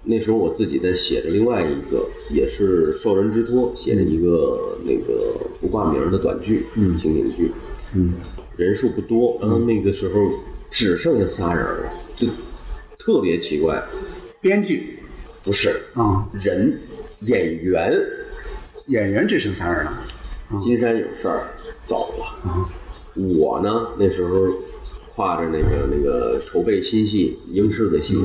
S1: 那时候我自己在写着另外一个也是受人之托写的一个那个不挂名的短剧，嗯，情景剧，嗯，人数不多，然后那个时候只剩下仨人了，就特别奇怪，
S2: 编剧。
S1: 不是
S2: 啊，
S1: 人演员
S2: 演员只剩仨人了。
S1: 金山有事儿走了，我呢那时候挎着那个那个筹备新戏英式的戏，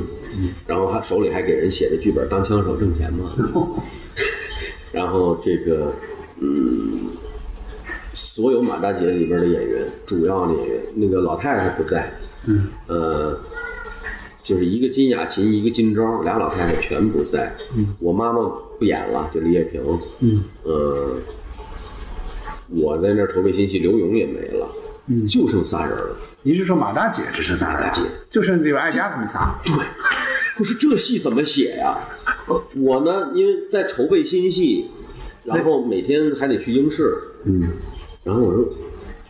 S1: 然后还手里还给人写着剧本当枪手挣钱嘛，<laughs> 然后这个嗯，所有马大姐里边的演员，主要的演员，那个老太太不在，嗯，呃。就是一个金雅琴，一个金钊，俩老太太全不在。嗯，我妈妈不演了，就李叶萍。嗯，呃，我在那儿筹备新戏，刘勇也没了，嗯，就剩仨人了。
S2: 您是说马大姐只剩仨人？
S1: 马大姐
S2: 就剩这个艾佳他们仨。
S1: 对，我说这戏怎么写呀？我呢，因为在筹备新戏，然后每天还得去英视，嗯，然后我说，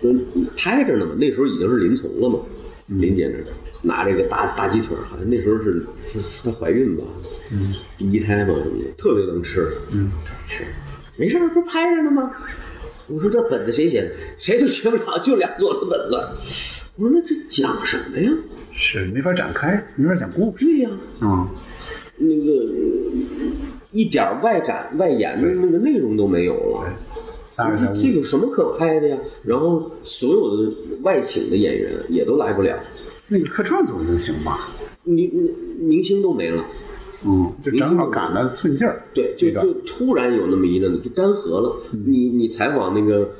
S1: 说拍着呢嘛，那时候已经是林从了嘛，林姐那儿拿这个大大鸡腿儿，好像那时候是是是她怀孕吧，嗯，第一胎嘛什么的，特别能吃，嗯，吃，没事儿不拍着呢吗？我说这本子谁写的？谁都写不了，就俩做的本子。我说那这讲什么呀？
S2: 是没法展开，没法讲故事。
S1: 对呀、
S2: 啊，
S1: 那个呃一点外展外延的那个内容都没有了。这有什么可拍的呀？然后所有的外请的演员也都来不了，
S2: 那个客串总能行吧？
S1: 明明星都没了。
S2: 嗯，就正好赶了寸劲儿。
S1: 对，就就突然有那么一阵子就干涸了。你你采访那个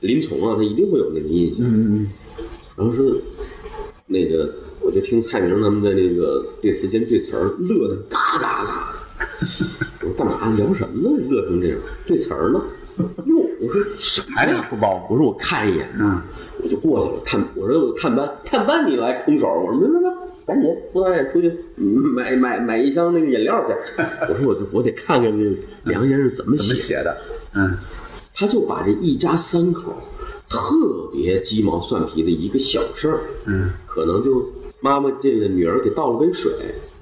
S1: 林从啊，他一定会有那个印象。
S2: 嗯嗯
S1: 然后说那个，我就听蔡明他们的那个对词间对词儿，乐的嘎嘎嘎。我说干嘛聊什么呢？乐成这样，对词儿呢？哟，我说什么呀？
S2: 出包
S1: 我说我看一眼，
S2: 嗯，
S1: 我就过去了探，我说我探班，探班你来空手，我说没没没，赶紧副导演出去嗯买买买一箱那个饮料去。<laughs> 我说我就我得看看这梁先生怎么
S2: 怎么
S1: 写
S2: 写的？嗯
S1: 他就把这一家三口特别鸡毛蒜皮的一个小事儿，
S2: 嗯，
S1: 可能就妈妈这个女儿给倒了杯水，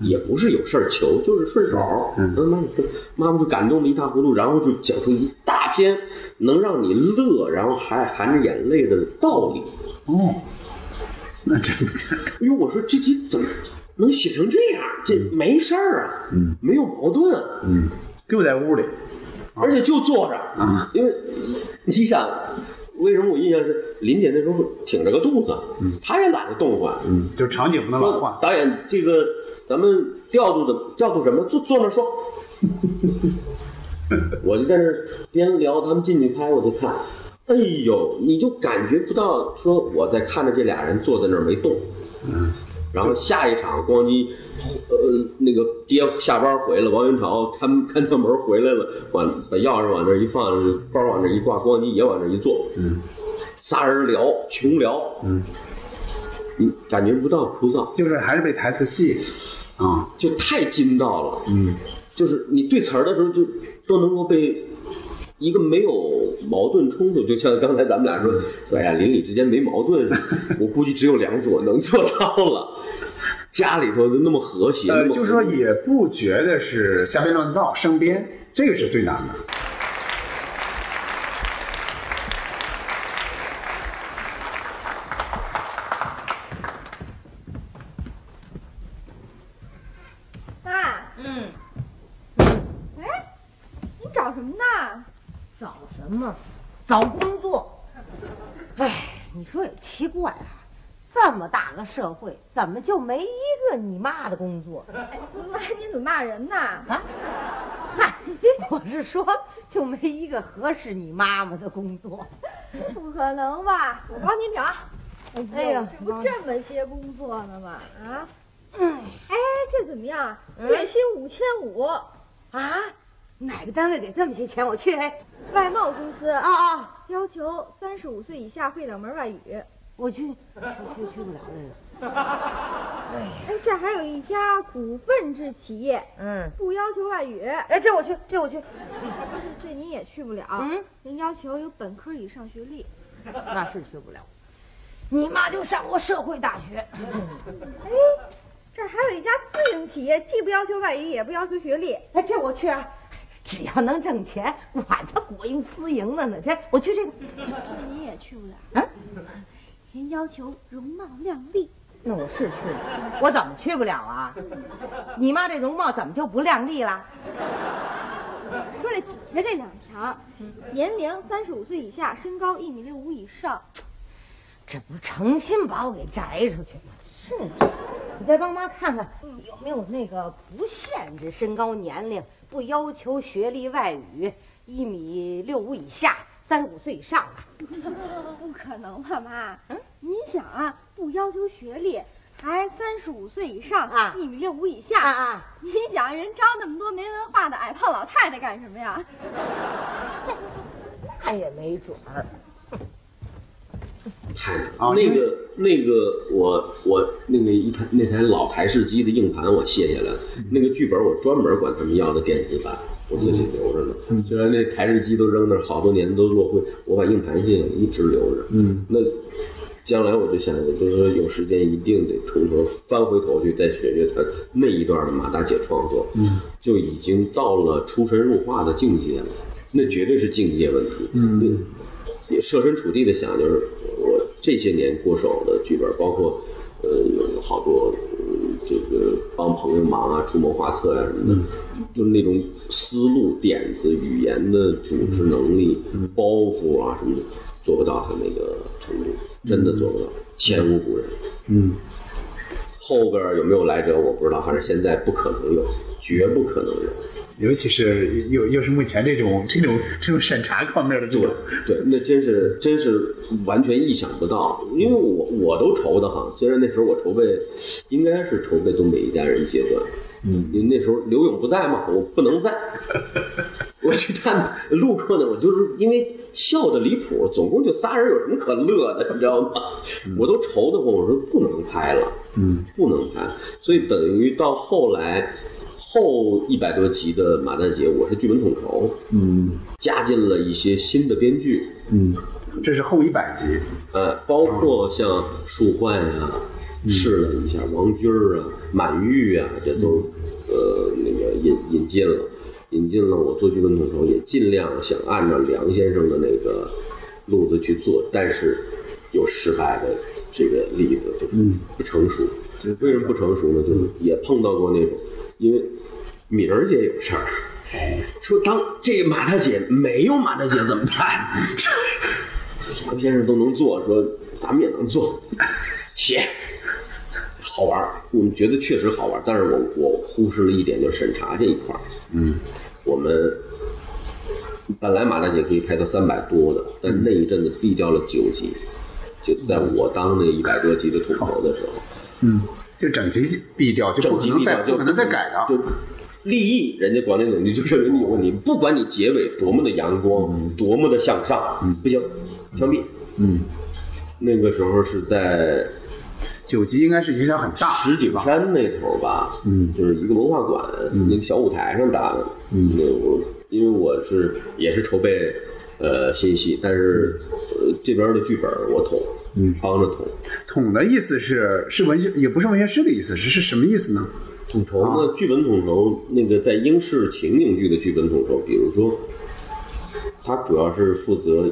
S1: 也不是有事儿求，就是顺手，
S2: 嗯
S1: 妈妈说妈妈就感动的一塌糊涂，然后就讲出一大篇能让你乐，然后还含着眼泪的道理。
S2: 哦，那真不简单。
S1: 哎呦，我说这题怎么能写成这样？这没事儿啊，嗯，没有矛盾啊，
S2: 嗯，就在屋里。
S1: 而且就坐着
S2: 啊，
S1: 因为你想，为什么我印象是林姐那时候挺着个肚子，她也懒得动换，
S2: 嗯，就场景不能老换。
S1: 导演这个咱们调度的调度什么？坐坐那儿说，<laughs> 我就在那儿边聊，他们进去拍，我就看，哎呦，你就感觉不到说我在看着这俩人坐在那儿没动，
S2: 嗯，
S1: 然后下一场咣叽，呃，那个爹下班回来，王云朝看看到门回来了，往把钥匙往那儿一放，包往那儿一挂，咣叽也往那儿一坐，
S2: 嗯，
S1: 仨人聊，穷聊，
S2: 嗯，
S1: 你感觉不到枯燥，
S2: 就是还是被台词吸引啊。
S1: 就太筋道了，
S2: 嗯，
S1: 就是你对词儿的时候就都能够被一个没有矛盾冲突，就像刚才咱们俩说，哎呀，邻里之间没矛盾，<laughs> 我估计只有梁左能做到了。家里头就那么和谐，
S2: 呃，就是说也不觉得是瞎编乱造、生编，这个是最难的。
S4: 妈，
S7: 嗯，
S4: 哎，你找什么呢？
S7: 找什么？找工作。哎，你说也奇怪啊，这么大个社会，怎么就没一个你妈的工作？
S4: 妈，你怎么骂人呢？
S7: 啊？嗨，<laughs> 我是说，就没一个合适你妈妈的工作。
S8: 不可能吧？我帮你找。
S7: 哎呀
S8: 这不这么些工作呢吗？啊？
S7: 嗯
S8: 哎，这怎么样？月薪五千五，
S7: 啊，哪个单位给这么些钱？我去。哎
S8: 外贸公司
S7: 啊啊，
S8: 要求三十五岁以下会两门外语。
S7: 我去，去去去不了这个。<laughs>
S8: 哎，这还有一家股份制企业，
S7: 嗯，
S8: 不要求外语，
S7: 哎，这我去，这我去。
S8: 这这你也去不了。
S7: 嗯，
S8: 人要求有本科以上学历。
S7: 那是去不了。你妈就上过社会大学。<laughs>
S8: 哎，这还有一家私营企业，既不要求外语，也不要求学历。
S7: 哎，这我去啊！只要能挣钱，管他国营私营的呢。这我去这个。
S8: 这你也去不了。
S7: 啊，
S8: 人要求容貌靓丽。
S7: 那我是去了，我怎么去不了啊？你妈这容貌怎么就不靓丽了？
S8: 说这底下这两条，年龄三十五岁以下，身高一米六五以上。<tsk>
S7: 这不是诚心把我给摘出去吗？是，你再帮妈看看有没有那个不限制身高年龄，不要求学历外语，一米六五以下，三十五岁以上了。<laughs>
S8: 不可能吧，妈？嗯，您想啊，不要求学历，还三十五岁以上
S7: 啊
S8: 一米六五以下
S7: 啊啊！
S8: 您想人招那么多没文化的矮胖老太太干什么呀？<laughs>
S7: 那也没准儿。
S1: 太难了。
S2: 哦
S1: 那个那个，我我那个一台那台老台式机的硬盘我卸下来，那个剧本我专门管他们要的电子版，我自己留着呢。虽然那台式机都扔那儿好多年都落灰，我把硬盘卸下来一直留着。嗯，那将来我就想，就是说有时间一定得从头翻回头去再学学他那一段的马大姐创作，嗯，就已经到了出神入化的境界了，那绝对是境界问题。嗯。也设身处地的想，就是我这些年过手的剧本，包括呃有好多、嗯、这个帮朋友忙啊、出谋划策呀、什么的，就是那种思路、点子、语言的组织能力、包袱啊什么的，做不到他那个程度，真的做不到，前无古人。
S2: 嗯，
S1: 后边有没有来者我不知道，反正现在不可能有，绝不可能有。
S2: 尤其是又又是目前这种这种这种审查方面的这
S1: 对
S2: 种，
S1: 对，那真是真是完全意想不到，因为我我都愁得很。虽然那时候我筹备，应该是筹备《东北一家人》阶段，嗯，因为那时候刘勇不在嘛，我不能在。<laughs> 我去看路过呢，我就是因为笑的离谱，总共就仨人，有什么可乐的，你知道吗？我都愁得慌，我说不能拍了，嗯，不能拍，所以等于到后来后一百多集的马大姐，我是剧本统筹，
S2: 嗯
S1: 加进了一些新的编剧，
S2: 嗯，这是后一百集，
S1: 呃，包括像树焕呀、试了一下王军儿啊、满玉啊，这都呃那个引引进了，引进了。我做剧本统筹也尽量想按照梁先生的那个路子去做，但是有失败的这个例子，就是不成熟。为什么不成熟呢？就是也碰到过那种，因为敏儿姐有事儿。说当这个马大姐没有马大姐怎么办？<laughs> 杨先生都能做，说咱们也能做，写好玩儿，我们觉得确实好玩儿，但是我我忽视了一点，就是审查这一块儿。嗯，我们本来马大姐可以拍到三百多的，但那一阵子毙掉了九集，就在我当那一百多集的统筹的时候，
S2: 嗯，就整级毙掉，就不可能
S1: 整
S2: 再不可能再改的，
S1: 就立意，人家管理总局就认为你有问题，不管你结尾多么的阳光，多么的向上，不行，枪毙。
S2: 嗯，
S1: 那个时候是在
S2: 九级应该是影响很大，
S1: 石景山那头吧，
S2: 嗯
S1: 就是一个文化馆、那个小舞台上打的，嗯，那我因为我是也是筹备呃新戏，但是呃这边的剧本我统，嗯，帮着统。
S2: 统的意思是是文学，也不是文学师的意思，是是什么意思呢？
S1: 统筹呢，剧本统筹那个在英式情景剧的剧本统筹，比如说，他主要是负责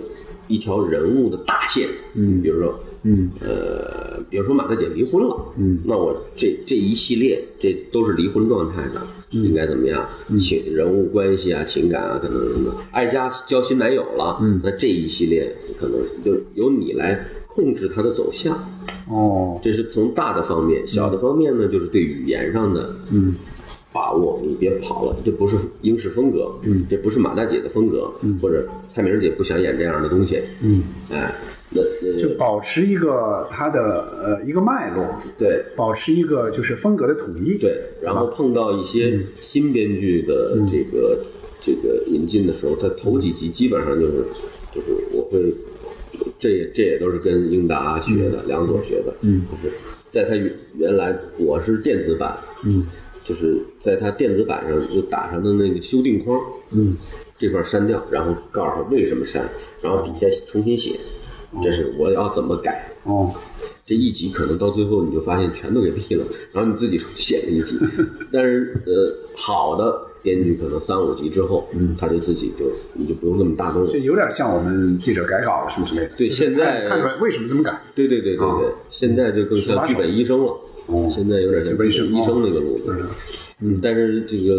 S1: 一条人物的大线，嗯，比如说，
S2: 嗯，
S1: 呃，比如说马大姐离婚了，嗯，那我这这一系列这都是离婚状态的，应该怎么样？情人物关系啊，情感啊，可能什么，爱家交新男友了，嗯，那这一系列可能就由你来控制它的走向。
S2: 哦，
S1: 这是从大的方面，小的方面呢，就是对语言上的嗯。把把握，你别跑了，这不是英式风格，嗯，这不是马大姐的风格，嗯，或者蔡明姐不想演这样的东西，嗯，哎，
S2: 就保持一个它的呃一个脉络，
S1: 对。
S2: 保持一个就是风格的统一。
S1: 对，然后碰到一些新编剧的这个、这个引进的时候，他头几集基本上就是就是我会，这也这也都是跟英达学的，梁左学的，嗯，就是在他原原来我是电子版，嗯，就是在他电子版上就打上的那个修订框，嗯，这块删掉，然后告诉他为什么删，然后底下重新写，这是我要怎么改，
S2: 哦，
S1: 这一集可能到最后你就发现全都给毙了，然后你自己重写了一集。<laughs> 但是呃，好的编剧可能三五集之后，嗯，他就自己就你就不用那么大动了
S2: 这。有点像我们记者改稿什么之类的。
S1: 对现在
S2: 看看出来为什么这么改。
S1: 对对对对对，现在就更像剧本医生了。
S2: 哦
S1: 现在有点像剧本医生那个路子。嗯，但是这个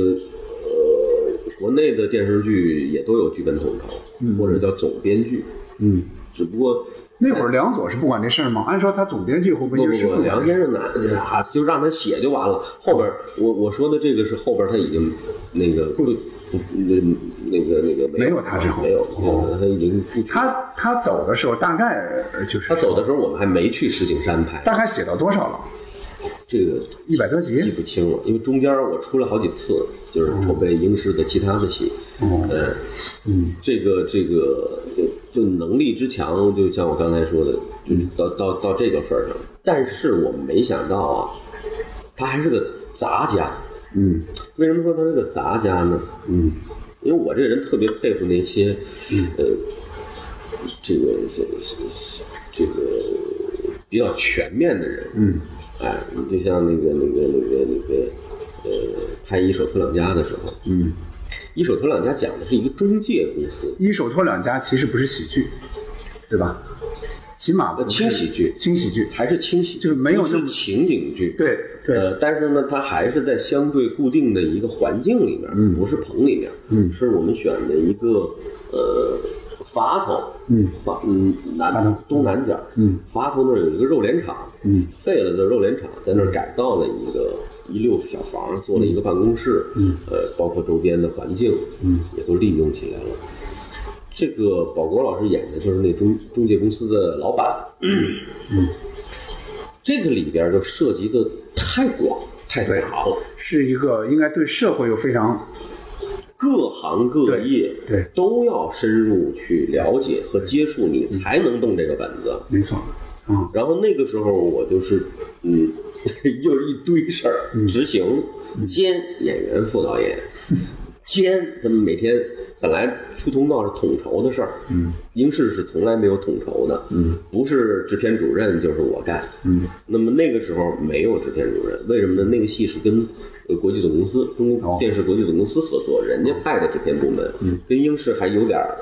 S1: 呃，国内的电视剧也都有剧本统筹，或者叫总编剧。
S2: 嗯，
S1: 只不过
S2: 那会儿梁左是不管这事儿吗？按说他总编剧会不会
S1: 不不不，
S2: 就是不
S1: 梁先生呢，啊，就让他写就完了。后边我我说的这个是后边他已经那个不不那那个那个
S2: 没有他之后
S1: 没有，
S2: 哦
S1: 他已经不
S2: 他他走的时候大概呃就是
S1: 他走的时候我们还没去石景山拍，
S2: 大概写到多少了？
S1: 这个
S2: 一百多集
S1: 记不清了，因为中间我出了好几次，就是筹备英式的其他的戏。
S2: 哦
S1: 嗯嗯，这个这个就就能力之强，就像我刚才说的，就是到到到这个份儿上。但是我没想到啊，他还是个杂家。
S2: 嗯，
S1: 为什么说他是个杂家呢？嗯，因为我这个人特别佩服那些，呃，这个这个这个比较全面的人。嗯，哎，你就像那个那个那个那个呃，拍《一手托两家》的时候，嗯，《一手托两家》讲的是一个中介公司，
S2: 一手托两家其实不是喜剧，对吧？起码不是
S1: 轻喜剧
S2: 轻喜剧
S1: 还是轻喜，
S2: 就是没有
S1: 是
S2: 那么
S1: 情景剧。
S2: 对对
S1: 呃，但是呢，它还是在相对固定的一个环境里面，不是棚里面，嗯，是我们选的一个呃垡头，嗯，垡嗯南
S2: 垡头
S1: 东南角，嗯，垡头那儿有一个肉联厂，嗯，废了的肉联厂，在那儿改造了一个一溜小房，做了一个办公室，嗯，呃，包括周边的环境，嗯，也都利用起来了。这个保国老师演的就是那中中介公司的老板，嗯。这个里边就涉及的太广太杂了，
S2: 是一个应该对社会有非常
S1: 各行各业
S2: 对对。
S1: 都要深入去了解和接触，你才能动这个本子。
S2: 没错，啊、
S1: 然后那个时候我就是，嗯，又是一堆事儿，执行兼演员副导演，<laughs> 兼他们每天本来出通告是统筹的事儿，嗯，英视是从来没有统筹的，嗯，不是制片主任就是我干，嗯，那么那个时候没有制片主任，为什么呢？那个戏是跟呃国际总公司中国电视国际总公司合作，人家派的制片部门，嗯，跟英视还有点儿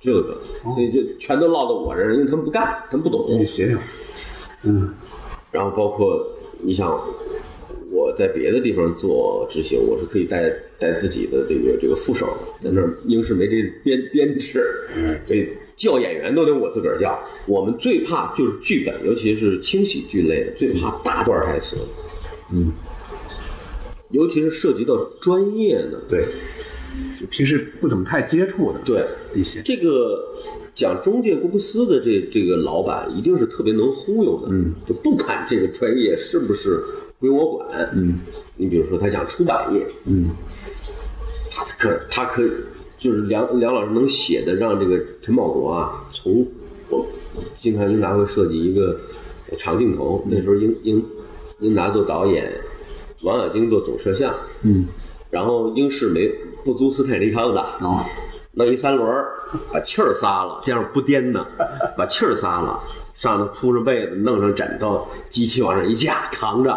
S1: 这个，所以就全都落到我这儿，因为他们不干，他们不懂，
S2: 你协调，
S1: 然后包括你想，我在别的地方做执行，我是可以带带自己的这个这个副手，在那儿英式没这编编制，<laughs> 所以叫演员都得我自个儿叫。我们最怕就是剧本，尤其是轻喜剧类的，最怕大段台词。嗯，尤其是涉及到专业的，
S2: 对，平时不怎么太接触的，
S1: 对
S2: 一些
S1: 这个讲中介公司的这这个老板一定是特别能忽悠的，嗯，就不管这个专业是不是归我管，嗯，你比如说他讲出版业，嗯，他可他可就是梁梁老师能写的让这个陈宝国啊，从我经常英达会设计一个长镜头，那时候英英英达做导演，王小晶做总摄像，嗯，然后英视没不租斯坦利康的，
S2: 哦，
S1: 弄一三轮儿，把气儿撒了，这样不颠呢，把气儿撒了，上头铺上被子，弄上枕头，机器往上一架，扛着，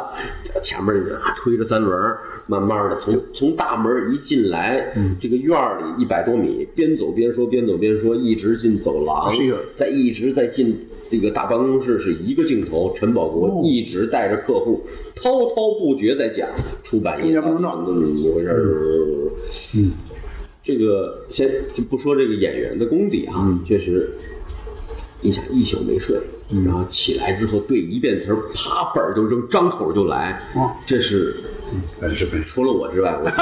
S1: 前面啊推着三轮儿，慢慢的从从大门一进来，这个院儿里一百多米，边走边说，边走边说，一直进走廊
S2: 是一个，
S1: 再一直在进这个大办公室，是一个镜头，陈宝国一直带着客户滔滔不绝在讲出版业
S2: 中间不能断
S1: 到底怎么怎么回事儿，这个先就不说这个演员的功底啊，确实你想一宿没睡，然后起来之后对一遍词儿，啪本儿就扔，张口就来，
S2: 哦
S1: 这是
S2: 本事本事。
S1: 除了我之外，我 <laughs>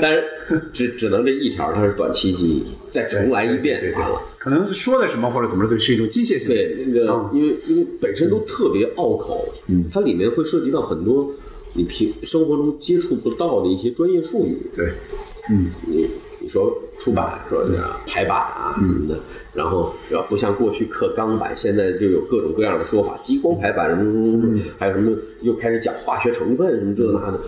S1: 但是只只能这一条，它是短期记忆，再重来一遍
S2: 对
S1: 了。
S2: 可能说的什么或者怎么着，是一种机械性。
S1: 对，那个
S2: 嗯
S1: 因为因为本身都特别拗口，嗯，它里面会涉及到很多你平生活中接触不到的一些专业术语，
S2: 对，嗯
S1: 你你说出版说是排版啊什么的，然后要不像过去刻钢板，现在就有各种各样的说法，激光排版什么什么什么，还有什么又开始讲化学成分什么这那的。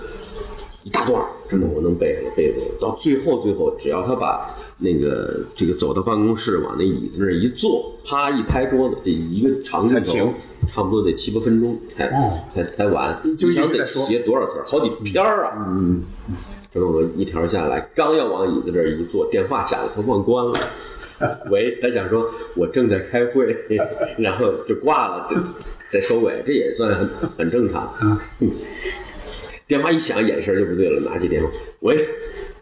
S1: 一大段儿，真的我能背了背了。到最后最后，只要他把那个这个走到办公室，往那椅子那儿一坐，啪一拍桌子，这一个长镜头，差不多得七八分钟才、
S2: 哦
S1: 才才完。
S2: 就
S1: 想得写多少字儿，好几篇儿啊。嗯，这么我一条下来，刚要往椅子这儿一坐，电话响了，他忘关了。喂，他想说我正在开会，<laughs> 然后就挂了，就再收尾，这也算很很正常。嗯 <laughs> 电话一响，眼神就不对了，拿起电话，喂，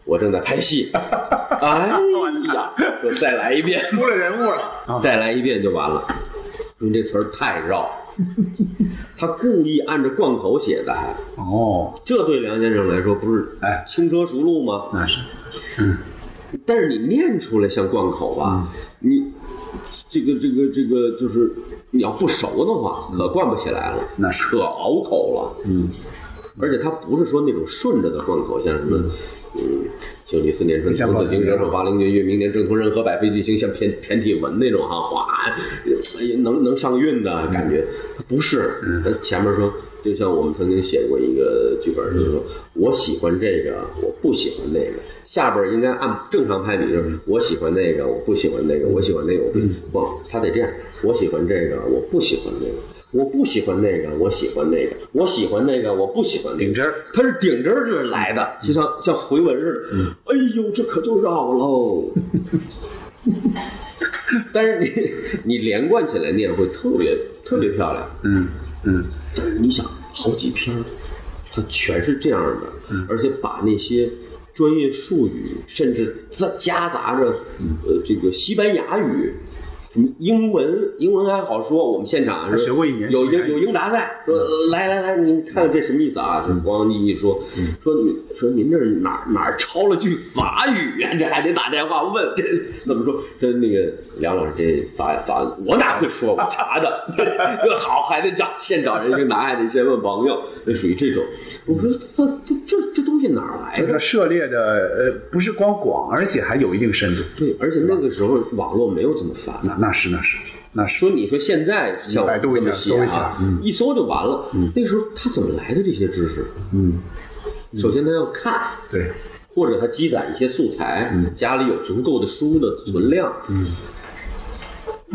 S1: 我正在拍戏。哎呀，说再来一遍，<laughs>
S2: 出了人物了。
S1: 再来一遍就完了，因为这词儿太绕。他故意按着贯口写的，还 <laughs>
S2: 哦，
S1: 这对梁先生来说不是
S2: 哎
S1: 轻车熟路吗？
S2: 那是
S1: 但是你念出来像贯口吧，你这个这个这个就是你要不熟的话，可贯不起来了，
S2: 那是
S1: 可拗口了。嗯，而且他不是说那种顺着的贯口，像什么。嗯，庆历四年春，
S2: 像
S1: 童子经，
S2: 宝剑
S1: 惹手八陵君，月明年正同任河，百废俱兴，像骈骈体文那种哈，哗，哎呀能能上韵的感觉，不是。他前面说，就像我们曾经写过一个剧本，就是说我喜欢这个，我不喜欢那个。下边应该按正常排比，就是我喜欢那个，我不喜欢那个，我喜欢那个，我不喜不，他得这样，我喜欢这个，我不喜欢那个。我不喜欢那个，我喜欢那个，我喜欢那个，我不喜欢那个。
S2: 顶针儿
S1: 它是顶针儿就是来的，就像像回文似的。哎呦，这可就绕喽。<laughs> 但是你你连贯起来念会特别特别漂亮。
S2: 嗯嗯，
S1: 但是你想，好几篇儿，它全是这样的，而且把那些专业术语，甚至再夹杂着呃这个西班牙语。英文？英文还好说，我们现场是
S2: 学过一年
S1: 有
S2: 西班牙语
S1: 有有英达在，说呃来来来，您看看这什么意思啊？就咣一一说，说你说您这哪哪抄了句法语啊、<laughs> 这还得打电话问，<laughs> 这怎么说？说那个梁老师这法法我哪会说？我查的，<laughs> 好还得找现找人英达，还得先问朋友，那属于这种。我说这这这这东西哪来的
S2: 就是？涉猎的呃不是光广，而且还有一定深度。
S1: 对，而且那个时候网络没有这么发达。
S2: 那那是那是那是，
S1: 说你说现在像我
S2: 百度一下搜一下
S1: 啊，一搜就完了。那时候他怎么来的这些知识？
S2: 嗯，
S1: 首先他要看，
S2: 对，
S1: 或者他积攒一些素材，家里有足够的书的存量。嗯。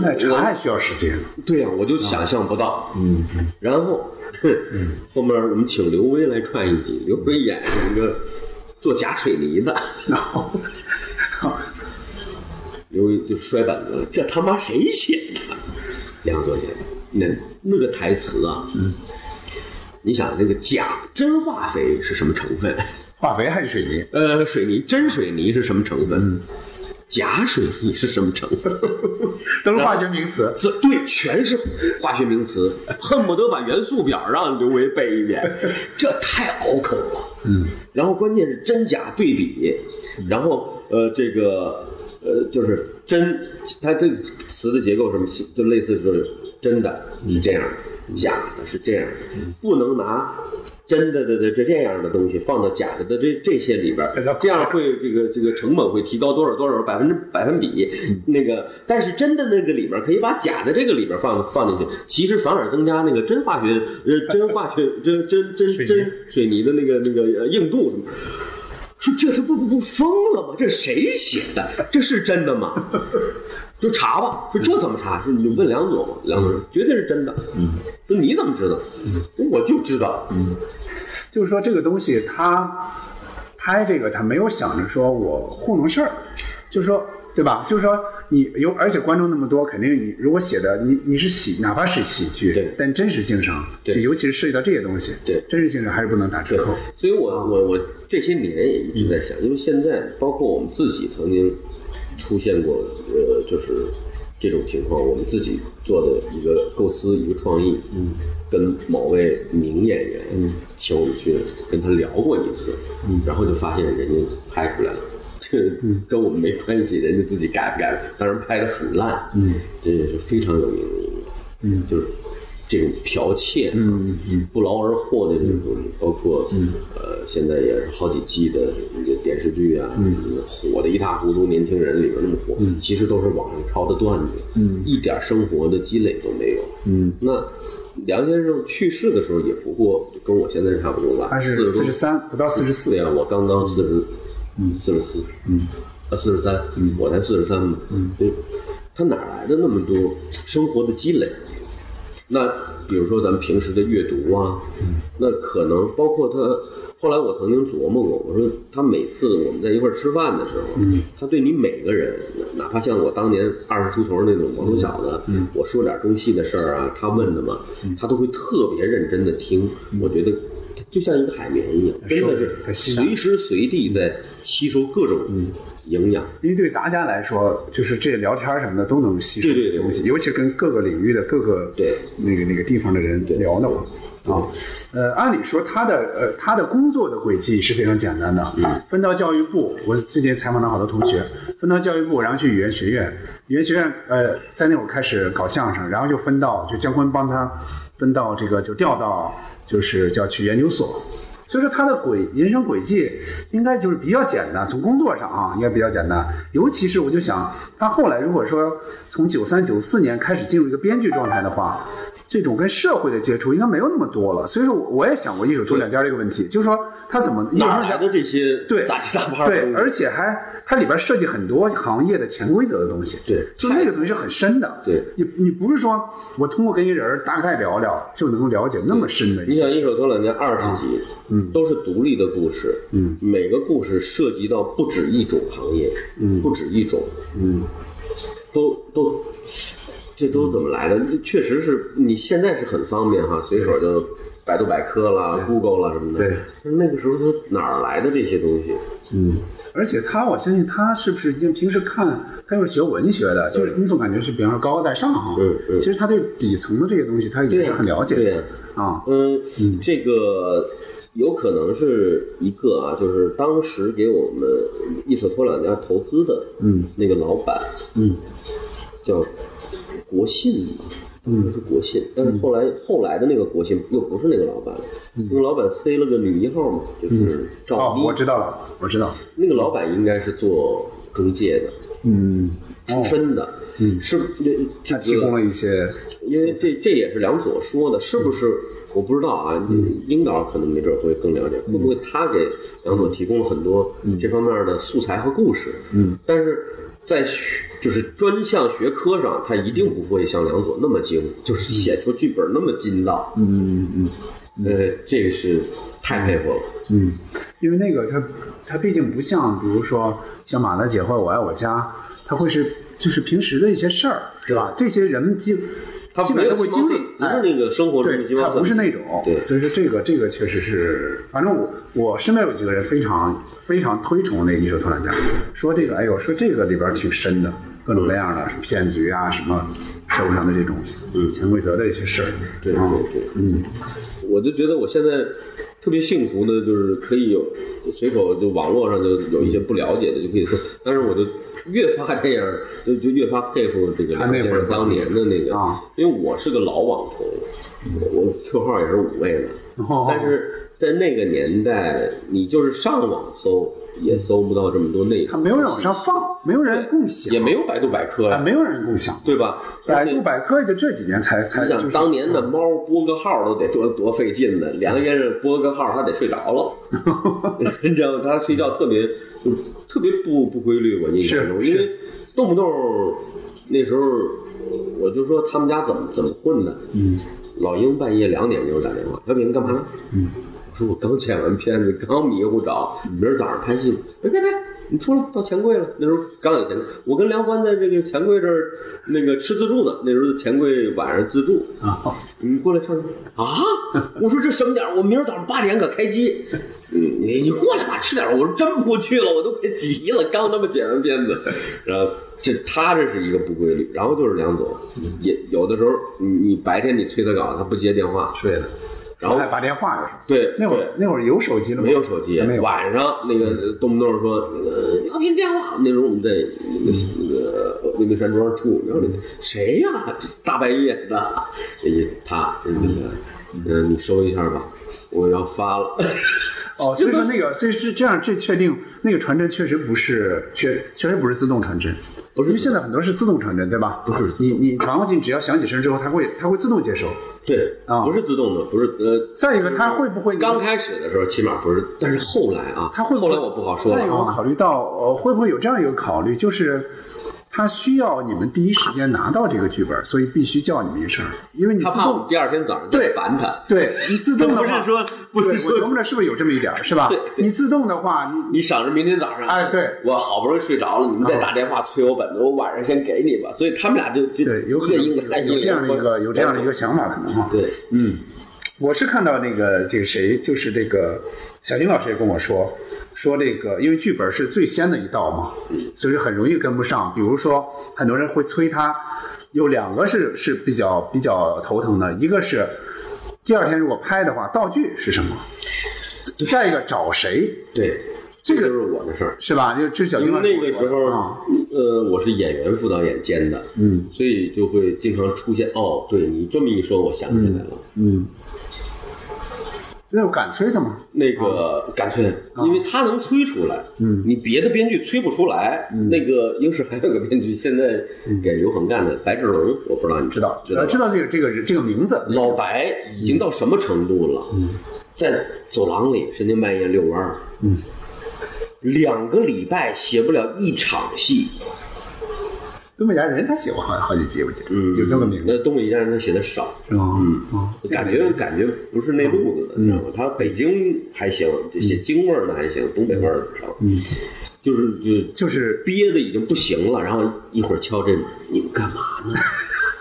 S2: 那查还需要时间了。
S1: 对呀、我就想象不到。嗯，然后，哼 <laughs> 后面我们请刘威来串一集，刘威演是一个做假水泥的，
S2: 然 <laughs> 后
S1: 刘维就摔板子了，这他妈谁写的？梁左写的，那那个台词啊，嗯，你想那个假真化肥是什么成分？<laughs>
S2: 化肥还是水泥？
S1: 呃，水泥真水泥是什么成分？假水泥是什么成分？<laughs>
S2: 都是化学名词。
S1: 这对，全是化学名词，恨不得把元素表让刘维背一遍，这太拗口了。嗯，然后关键是真假对比，然后呃，这个呃，就是真，它这个词的结构什么，就类似就是真的是这样的，假的是这样的，不能拿。真的的的这这样的东西放到假的的这这些里边，这样会这个这个成本会提高多少多少百分之百分比？那个，但是真的那个里边可以把假的这个里边放放进去，其实反而增加那个真化学呃真化学真真真真水泥的那个那个呃硬度什么。说这他不不不疯了吗？这是谁写的？这是真的吗？<laughs> 就查吧。说这怎么查？说你就问梁总嘛。梁总说绝对是真的。嗯，说你怎么知道？我就知道。嗯，
S2: 就是说这个东西他拍这个他没有想着说我糊弄事儿，就是说对吧？就是说你有，而且观众那么多，肯定你如果写的你你是喜，哪怕是喜剧，
S1: 对
S2: 但真实性上，
S1: 对
S2: 就尤其是涉及到这些东西，
S1: 对
S2: 真实性上还是不能打折扣。
S1: 所以我我我这些年也一直在想，因为现在包括我们自己曾经出现过呃，就是这种情况，我们自己做的一个构思，一个创意，嗯，跟某位名演员，嗯，请我们去跟他聊过一次，嗯，然后就发现人家拍出来了。这跟我们没关系，人家自己改不改，当然拍的很烂，嗯，这也是非常有名的嗯，就是这种剽窃，嗯嗯，不劳而获的这种东西，包括，嗯，呃，现在也是好几季的一个电视剧啊，嗯，火的一塌糊涂，年轻人里边那么火，嗯，其实都是网上抄的段子，嗯，一点生活的积累都没有，嗯，那梁先生去世的时候也不过跟我现在差不多吧，
S2: 他是四十三，不到四十四。
S1: 对，呀，我刚刚四十，嗯，四十四，嗯，啊，四十三，嗯，我才四十三嘛，嗯，所以他哪来的那么多生活的积累？那比如说咱们平时的阅读啊，那可能包括他。后来我曾经琢磨过，我说他每次我们在一块吃饭的时候，嗯他对你每个人，哪怕像我当年二十出头那种毛头小子，嗯我说点中戏的事儿啊，他问的嘛，他都会特别认真的听。我觉得就像一个海绵一样，真的是随时随地在吸收各种营养。
S2: 因为对咱家来说，就是这聊天什么的都能吸收
S1: 对对对
S2: 东西，尤其跟各个领域的各个
S1: 对。
S2: 那个那个地方的人聊的嘛。啊，呃，按理说他的呃他的工作的轨迹是非常简单的，啊，分到教育部，我最近采访了好多同学，分到教育部，然后去语言学院，语言学院呃在那会儿开始搞相声，然后就分到就姜昆帮他分到这个就调到就是叫去研究所，所以说他的轨人生轨迹应该就是比较简单，从工作上啊应该比较简单，尤其是我就想他后来如果说从九三九四年开始进入一个编剧状态的话。这种跟社会的接触应该没有那么多了，所以说我也想过一手托两家这个问题，就是说他怎么
S1: 哪来的这些
S2: 对
S1: 杂七杂八的
S2: 对，而且还它里边设计很多行业的潜规则的东西，
S1: 对
S2: 就那个东西是很深的，
S1: 对。
S2: 你你不是说我通过跟一人大概聊聊就能够了解那么深的
S1: 你想一手托两家二十集，嗯，都是独立的故事，嗯，每个故事涉及到不止一种行业，嗯，不止一种，嗯，都都，这都怎么来的？确实是你现在是很方便哈，随手就百度百科啦、Google 啦什么的，
S2: 对。
S1: 但那个时候他哪儿来的这些东西？
S2: 嗯，而且他，我相信他是不是因为平时看，他又是学文学的，就是你总感觉是比方说高高在上哈。
S1: 嗯嗯。
S2: 其实他对底层的这些东西，他也是很了解的。
S1: 对呀
S2: 啊，
S1: 嗯，这个有可能是一个啊，就是当时给我们一手托两家投资的，
S2: 嗯，
S1: 那个老板，
S2: 嗯，
S1: 叫国信嘛，嗯，是国信，但是后来后来的那个国信又不是那个老板了，那个老板塞了个女一号嘛，就是赵
S2: 嗯哦，
S1: 一，
S2: 我知道了，我知道。
S1: 那个老板应该是做中介的，
S2: 嗯，
S1: 出身的，嗯，是这这个
S2: 他提供了一些，
S1: 因为这这也是梁左说的，是不是？我不知道啊，英导可能没准会更了解，会不会他给梁左提供了很多这方面的素材和故事？嗯，但是在学就是专项学科上，他一定不会像梁左那么精，就是写出剧本那么筋道。嗯嗯嗯，呃，这个是太佩服了。
S2: 嗯，因为那个他他毕竟不像，比如说像马大姐或者我爱我家，他会是就是平时的一些事儿，是吧？这些人基
S1: 他
S2: 基本都会经历，
S1: 不是那个生活中的
S2: 对，他不是那种，
S1: 对
S2: 所以说这个这个确实是，反正我我身边有几个人非常非常推崇那个一手托兰家，说这个哎呦，说这个里边挺深的，各种各样的什么骗局啊，什么社会上的这种嗯。潜规则的一些事儿，
S1: 对对
S2: 啊
S1: 对，嗯，我就觉得我现在特别幸福的，就是可以有随手就网络上就有一些不了解的就可以说，但是我就越发这样，就就越发佩服这个梁先生当年的那个。
S2: 啊，
S1: 因为我是个老网红，我我 Q 号也是五位的，
S2: 哦
S1: 但是在那个年代，你就是上网搜也搜不到这么多内容，
S2: 他没有人往上放，没有人共享，
S1: 也没有百度百科
S2: 啊，
S1: 呀，
S2: 没有人共享。
S1: 对吧？
S2: 百度百科也就这几年才才
S1: 你想
S2: 就是
S1: 当年的猫拨个号都得多多费劲呢，梁先生拨个号他得睡着了，<laughs> 你知道吗？他睡觉特别就特别不不规律，我印象中，因为动不动那时候我就说他们家怎么怎么混的，嗯，老鹰半夜两点给我打电话，小平干嘛呢？嗯，我刚剪完片子，刚迷糊着，明儿早上拍戏，别别别，你出来到钱柜了。那时候刚有钱柜，我跟梁欢在这个钱柜这儿那个吃自助呢。那时候钱柜晚上自助
S2: 啊，
S1: 你过来唱啊！<laughs> 我说这什么点儿？我明儿早上八点可开机。嗯，你你过来吧，吃点儿。我说真不去了，我都快急了。刚他妈剪完片子，然后这他这是一个不规律。然后就是梁总，也有的时候你你白天你催他稿，他不接电话，
S2: 睡的。
S1: 然后
S2: 还打电话就是，
S1: 对，
S2: 那会儿那会儿有手机了吗？
S1: 没有手机，
S2: 没有。
S1: 晚上那个动不动说那个要您电话，那时候我们在那个那个山庄住，然后谁呀？大半夜的，他那个，嗯，你收一下吧，我要发了。
S2: 哦，<laughs> 所以说那个，所以是这样，这确定那个传真确实不是，确确实不是自动传真，
S1: 不是，
S2: 因为现在很多是自动传真，对吧？
S1: 不是，
S2: 你你传过去，只要响几声之后，它会它会自动接收。
S1: 对，
S2: 啊，
S1: 不是自动的，不是呃。
S2: 再一个，它会不会
S1: 刚开始的时候起码不是，但是后来啊，
S2: 它会
S1: 后来我不好说了。
S2: 再一个，我考虑到呃，会不会有这样一个考虑，就是。他需要你们第一时间拿到这个剧本，所以必须叫你们一声，因为你
S1: 他怕我们第二天早上
S2: 对
S1: 烦他。
S2: 对你自动的话，
S1: 不是说不是
S2: 我琢磨着是不是有这么一点，是吧？
S1: 对，
S2: 你自动的话，你
S1: 你想着明天早上，
S2: 哎，对
S1: 我好不容易睡着了，你们再打电话催我本子，我晚上先给你吧。所以他们俩就就
S2: 对，有可能有这样的一个有这样的一个想法，可能哈。
S1: 对，
S2: 嗯，我是看到那个这个谁，就是这个小金老师也跟我说。说这个，因为剧本是最先的一道嘛，所以很容易跟不上。比如说，很多人会催他，有两个是是比较比较头疼的，一个是第二天如果拍的话，道具是什么？再一个找谁？
S1: 对，
S2: 这个
S1: 就是我的事儿，
S2: 是吧？就这小
S1: 因为那个时候，
S2: 啊、
S1: 呃，我是演员副导演兼的，
S2: 嗯，
S1: 所以就会经常出现。哦，对你这么一说，我想起来了，
S2: 嗯。那我敢催他吗？
S1: 那个敢催，因为他能催出来。
S2: 嗯，
S1: 你别的编剧催不出来。那个英视还有个编剧，现在给刘恒干的白志龙，我不知道你
S2: 知道
S1: 知道
S2: 知道这个这个这个名字。
S1: 老白已经到什么程度了？
S2: 嗯，
S1: 在走廊里深更半夜遛弯儿。
S2: 嗯，
S1: 两个礼拜写不了一场戏。
S2: 东北一家人他写过好好几集，我记得，
S1: 嗯，
S2: 有这个名字。
S1: 那东北一家人他写的少，
S2: 嗯，
S1: 感觉感觉不是那路子的，你知道吗？他北京还行，就写京味儿的还行，东北味儿的不成。
S2: 嗯，
S1: 就是就
S2: 就是
S1: 憋的已经不行了，然后一会儿敲这，你们干嘛呢？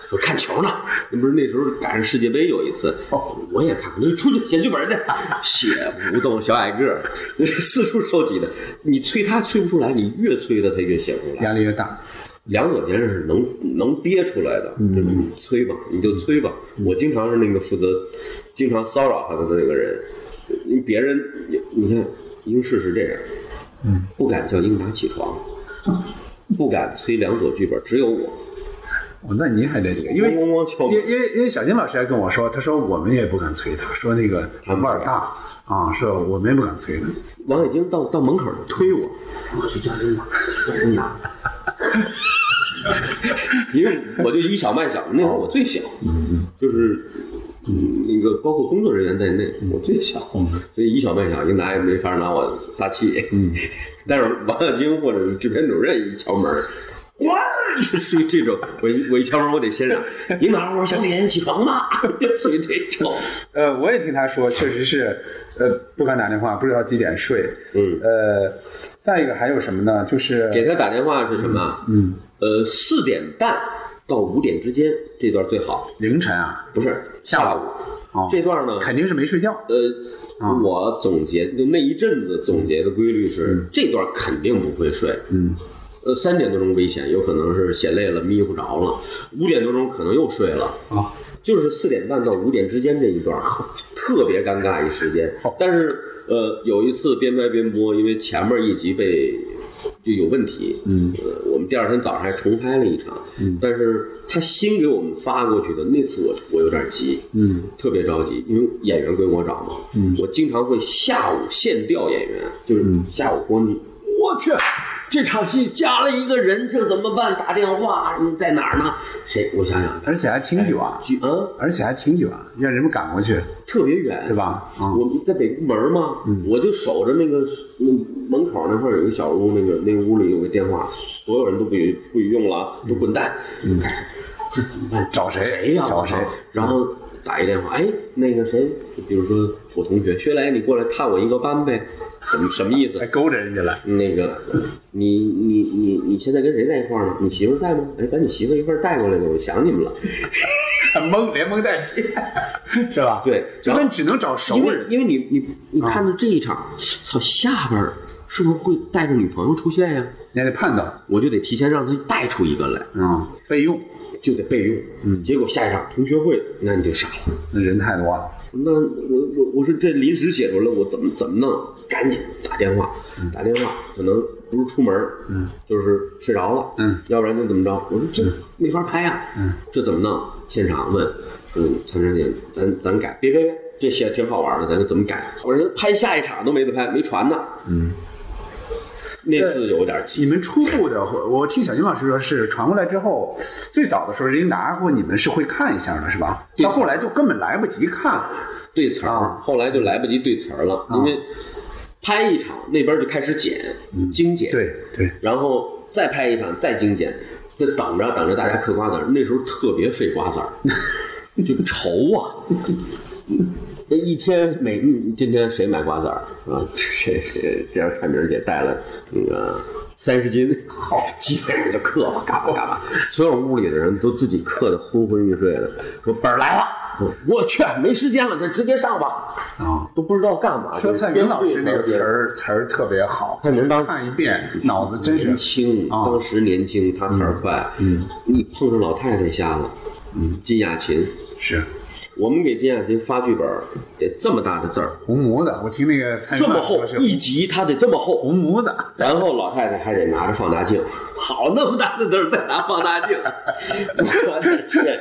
S1: 说看球呢，那不是那时候赶上世界杯有一次，哦我也看，那出去写剧本去，写不动，小矮个儿，那是四处收集的。你催他催不出来，你越催他他越写不出来，
S2: 压力越大。
S1: 梁左先生是能能憋出来的，就是你催吧，你就催吧。我经常是那个负责，经常骚扰他的那个人。别人，你看英式是这样，
S2: 嗯，
S1: 不敢叫英达起床，不敢催梁左剧本，只有我。
S2: 哦，那您还得行，因为因为因为因为小金老师还跟我说，他说我们也不敢催他，说那个他腕儿大啊，说我们也不敢催他。
S1: 王海晶到到门口推我，我去叫人吧，叫人拿。<laughs> 因为我就以小卖小，那会儿我最小，就是嗯那个包括工作人员在内，我最小，所以以小卖小，一拿也没法拿我撒气。
S2: 嗯，<laughs>
S1: 但是王小晶或者是制片主任一敲门，<laughs> 哇，属于这种，我一我一敲门我得先让 <laughs> 英达，我说小品起床吧，<laughs> 属于这种。
S2: 呃，我也听他说，确实是，呃，不敢打电话，不知道几点睡。
S1: 嗯，
S2: 呃，再一个还有什么呢？就是
S1: 给他打电话是什么？
S2: 嗯，
S1: 呃，四点半到五点之间这段最好。
S2: 凌晨啊，
S1: 不是
S2: 下
S1: 午。
S2: 哦，
S1: 这段呢，
S2: 肯定是没睡觉。
S1: 呃，我总结就那一阵子总结的规律是，这段肯定不会睡。
S2: 嗯，
S1: 呃，三点多钟危险，有可能是写累了迷糊着了；五点多钟可能又睡了。
S2: 啊，
S1: 就是四点半到五点之间这一段，<laughs> 特别尴尬一时间。但是呃，有一次边拍边播，因为前面一集被。就有问题，
S2: 嗯，
S1: 呃，我们第二天早上还重拍了一场，
S2: 嗯，
S1: 但是他新给我们发过去的那次我我有点急，
S2: 嗯，
S1: 特别着急，因为演员归我找嘛，
S2: 嗯，
S1: 我经常会下午现调演员，就是下午光你，我去，这场戏加了一个人，这怎么办？打电话在哪儿呢？谁？我想想，
S2: 而且还挺久啊，
S1: 嗯，
S2: 而且还挺久啊，让人们赶过去，
S1: 特别远，
S2: 对吧？啊，
S1: 我们在北宫门嘛，我就守着那个那门口那块有一个小屋，那个那个屋里有个电话，所有人都不许不许用了，都滚蛋。
S2: 嗯，
S1: 这怎么办？
S2: 找谁？
S1: 谁呀？
S2: 找谁？
S1: 然后打一电话，哎，那个谁，比如说我同学薛雷，你过来探我一个班呗，什么什么意思
S2: 还？勾着人家了，
S1: 那个，你你你你现在跟谁在一块儿呢？你媳妇在吗？哎，把你媳妇一块儿带过来吧，我想你们了。<laughs>
S2: 蒙连蒙带气，是吧？
S1: 对
S2: 就跟只能找熟
S1: 因为
S2: 人。
S1: 因为你你你看到这一场，操下边儿是不是会带着女朋友出现呀？
S2: 你还得判断，
S1: 我就得提前让他带出一个来，
S2: 啊、备用。
S1: 就得备用。嗯，结果下一场同学会，那你就傻了。
S2: 那人太多了，
S1: 那我我我说这临时写出来，我怎么怎么弄？赶紧打电话，打电话，可能不是出门，嗯，就是睡着了，
S2: 嗯，
S1: 要不然就怎么着？我说这没法拍呀，嗯，这怎么弄？现场问，嗯，参战姐，咱咱改，别别别，这写挺好玩的，咱怎么改？我说拍下一场都没得拍，没船呢，嗯，那次有点气，
S2: 你们初步的，我听小金老师说是传过来之后，最早的时候人家拿过，你们是会看一下的，是吧？到后来就根本来不及看，
S1: 对词儿，
S2: 啊
S1: 后来就来不及对词儿了，因为拍一场那边就开始剪，精简，
S2: 对对，
S1: 然后再拍一场，再精简，就等着等着大家嗑瓜子儿。那时候特别费瓜子儿，<laughs> 就愁啊。那一天每嗯今天谁买瓜子儿啊？<laughs> 谁谁这样蔡明姐带了那个三十斤，好，基本上就嗑吧，干吧干吧。所有屋里的人都自己嗑的昏昏欲睡的，说本儿来了。我去，没时间了，咱直接上吧。
S2: 啊。
S1: 都不知道干嘛。
S2: 说蔡明老师那个词儿词儿特别好，
S1: 蔡明当
S2: 看一遍，脑子真
S1: 年
S2: 是
S1: 轻，
S2: 啊
S1: 当时年轻，他词儿快。嗯，你碰上老太太瞎了。嗯，金雅琴，
S2: 是
S1: 我们给金雅琴发剧本，得这么大的字儿，
S2: 红模子。我听那个
S1: 这么厚一集它得这么厚。
S2: 红模子，
S1: 然后老太太还得拿着放大镜，好那么大的字儿再拿放大镜，<laughs> 我的天！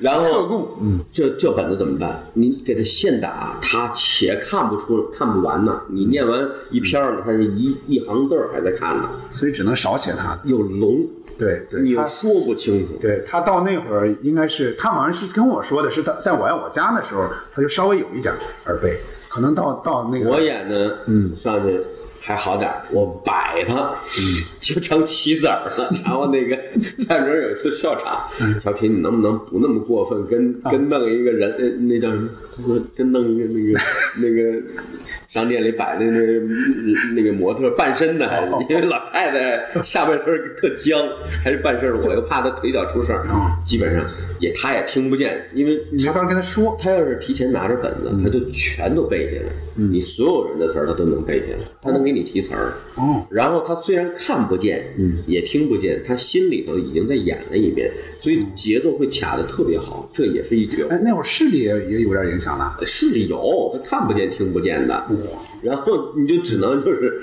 S1: 然后
S2: 特供
S1: 嗯，这这本子怎么办？你给他现打，他且看不出看不完呢。你念完一篇儿了，他是一一行字儿还在看呢，
S2: 所以只能少写他。
S1: 又聋，
S2: 对对，他
S1: 说不清楚。
S2: 对他到那会儿应该是他好像是跟我说的是他在我爱我家的时候，他就稍微有一点耳背，可能到到那个
S1: 我演的，嗯，上去还好点儿，我摆他，嗯，就成棋子儿了。<laughs> 然后那个 <laughs> 蔡明有一次笑场，小品你能不能不那么过分，跟跟弄一个人，那那叫什么？他说跟弄一个那个 <laughs> 那个商店里摆的那个那个模特半身的，还是因为老太太下半身特僵，还是半身的，我又怕她腿脚出事儿，基本上也她也听不见，因为
S2: 你没法跟她说。
S1: 她要是提前拿着本子，他就全都背下来。你所有人的词儿他都能背下来，他能给你提词儿。
S2: 哦，
S1: 然后他虽然看不见，嗯，也听不见，他心里头已经在演了一遍，所以节奏会卡的特别好，这也是一绝。
S2: 哎，那会儿视力也也有点影响了。
S1: 视力有，他看不见听不见的，然后你就只能就是，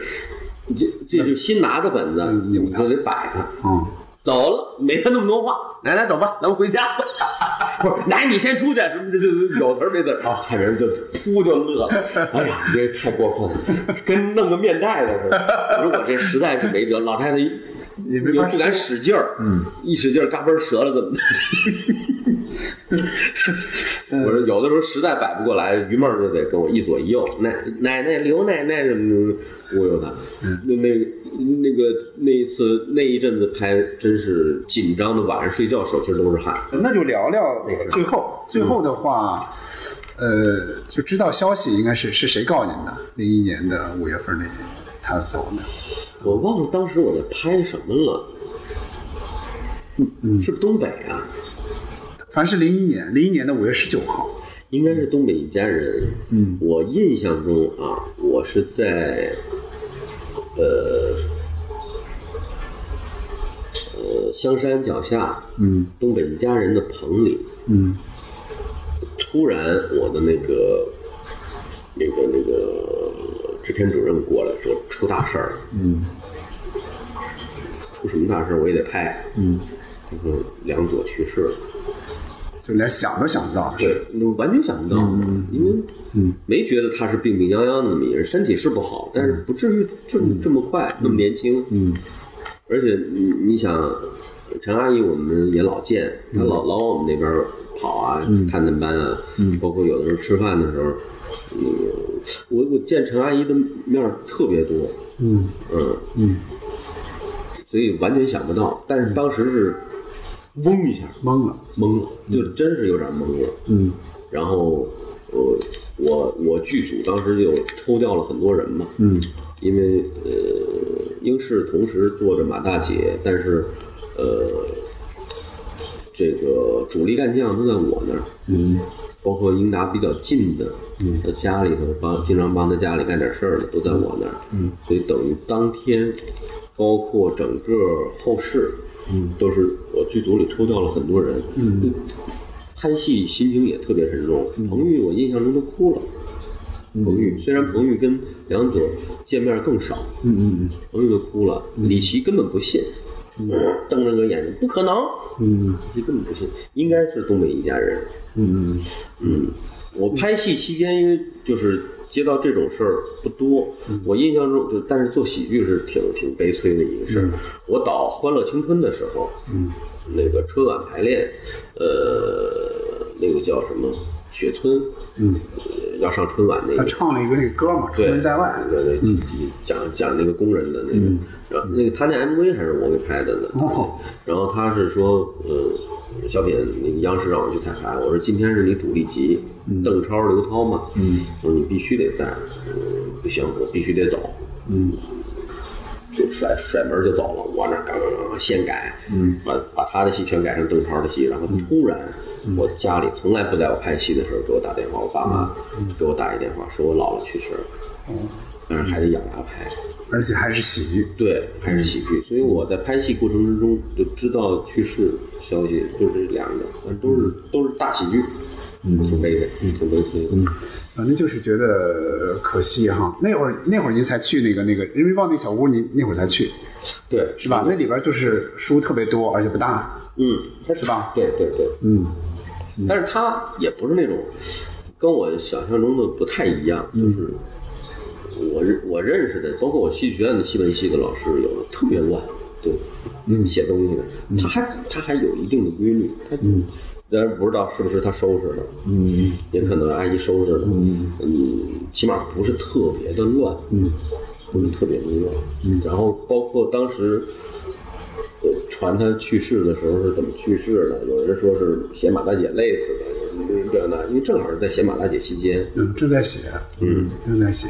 S1: 这这就新拿的本子，你就得摆它。
S2: 嗯，
S1: 走了，没他那么多话。奶奶，走吧，咱们回家吧。<laughs> 不是，奶奶你先出去，什么这这有词儿没词啊。蔡明就噗就乐了。<laughs> 哎呀，你这太过分了，跟弄个面袋子似的。<laughs> 我说我这实在是没辙，老太太一
S2: 也没法
S1: 又不敢使劲儿，嗯，一使劲儿嘎嘣折了怎么办？<laughs> 我说有的时候实在摆不过来，于梦就得跟我一左一右，奶奶奶刘奶奶什么的忽悠他。那那那个那一次那一阵子拍，真是紧张的，晚上睡觉手心都是汗。
S2: 那就聊聊那个最后，最后的话，呃，就知道消息应该是是谁告您的？零一年的五月份那年他走的。
S1: 我忘了当时我在拍什么了，嗯，是不是东北啊？
S2: 反正是零一年，零一年的五月十九号。
S1: 应该是东北一家人。嗯，我印象中啊，我是在呃呃香山脚下，
S2: 嗯
S1: 东北一家人的棚里，
S2: 嗯
S1: 突然我的那个那个那个制片主任过来说出大事儿了，
S2: 嗯。
S1: 出什么大事儿我也得拍。
S2: 嗯，
S1: 这个梁左去世了。
S2: 就连想都想不到。
S1: 对，我完全想不到，因为没觉得他是病病殃殃的那么一个人，身体是不好，但是不至于这么这么快，那么年轻。
S2: 嗯，
S1: 而且你你想，陈阿姨我们也老见，她老老往我们那边跑啊，探探班啊，包括有的时候吃饭的时候，那个我我见陈阿姨的面儿特别多，
S2: 嗯
S1: 嗯嗯，所以完全想不到，但是当时是嗡一下
S2: 懵了，
S1: 懵了，就真是有点懵了。
S2: 嗯
S1: 然后，呃，我我剧组当时就抽调了很多人嘛，
S2: 嗯
S1: 因为呃，英视同时做着马大姐，但是呃，这个主力干将都在我那儿，
S2: 嗯。
S1: 包括英达比较近的，嗯，他家里头帮经常帮他家里干点事儿的都在我那儿，嗯，所以等于当天，包括整个后事，嗯，都是我剧组里抽调了很多人，嗯，拍戏心情也特别沉重。彭玉我印象中都哭了，彭玉虽然彭玉跟梁朵见面更少，
S2: 嗯嗯
S1: 彭玉都哭了，李琦根本不信。瞪着个眼睛，不可能！
S2: 嗯。
S1: 李琦根本不信，应该是东北一家人。
S2: 嗯。
S1: 嗯，我拍戏期间，因为就是接到这种事儿不多，我印象中就，但是做喜剧是挺挺悲催的一个事儿。我导《欢乐青春》的时候，嗯，那个春晚排练，呃，那个叫什么？雪村，
S2: 嗯，
S1: 呃要上春晚那个他，
S2: 唱了一个那个歌嘛，《出，门在外》。嗯
S1: 对对，讲讲那个工人的那个，然后那个他那 MV 还是我给拍的呢。
S2: 哦
S1: 然后他是说，呃，小品那个央视让我去彩排，我说今天是你主力集，邓超、刘涛嘛，嗯，我说你必须得在，嗯，不行，我必须得走，
S2: 嗯
S1: 就甩甩门就走了。我那刚刚刚现改，嗯，把把他的戏全改成邓超的戏，然后突然，我家里从来不在我拍戏的时候给我打电话，我爸妈给我打一电话，说我姥姥去世了，但是还得咬牙拍。
S2: 而且还是喜剧。
S1: 对，还是喜剧，所以我在拍戏过程之中就知道去世消息就是两个，但都是都是大喜剧，嗯，挺悲的，挺悲催的。
S2: 反正就是觉得呃可惜哈。那会儿那会儿您才去那个那个人民日报那小屋，您那会儿才去
S1: 对，
S2: 是吧？那里边就是书特别多，而且不大，
S1: 嗯，
S2: 是吧？
S1: 对对对，
S2: 嗯
S1: 但是他也不是那种跟我想象中的不太一样，就是我认我认识的，包括我戏剧学院的戏文系的老师，有的特别乱，对，嗯，写东西的，他还他还有一定的规律，他嗯。当然不知道是不是他收拾的，嗯，也可能阿姨收拾的，嗯起码不是特别的乱，嗯，不是特别的乱，嗯，然后包括当时呃传他去世的时候是怎么去世的？有人说是写马大姐累死的，有人这那，因为正好是在写马大姐期间，
S2: 嗯，正在写，嗯，正在写。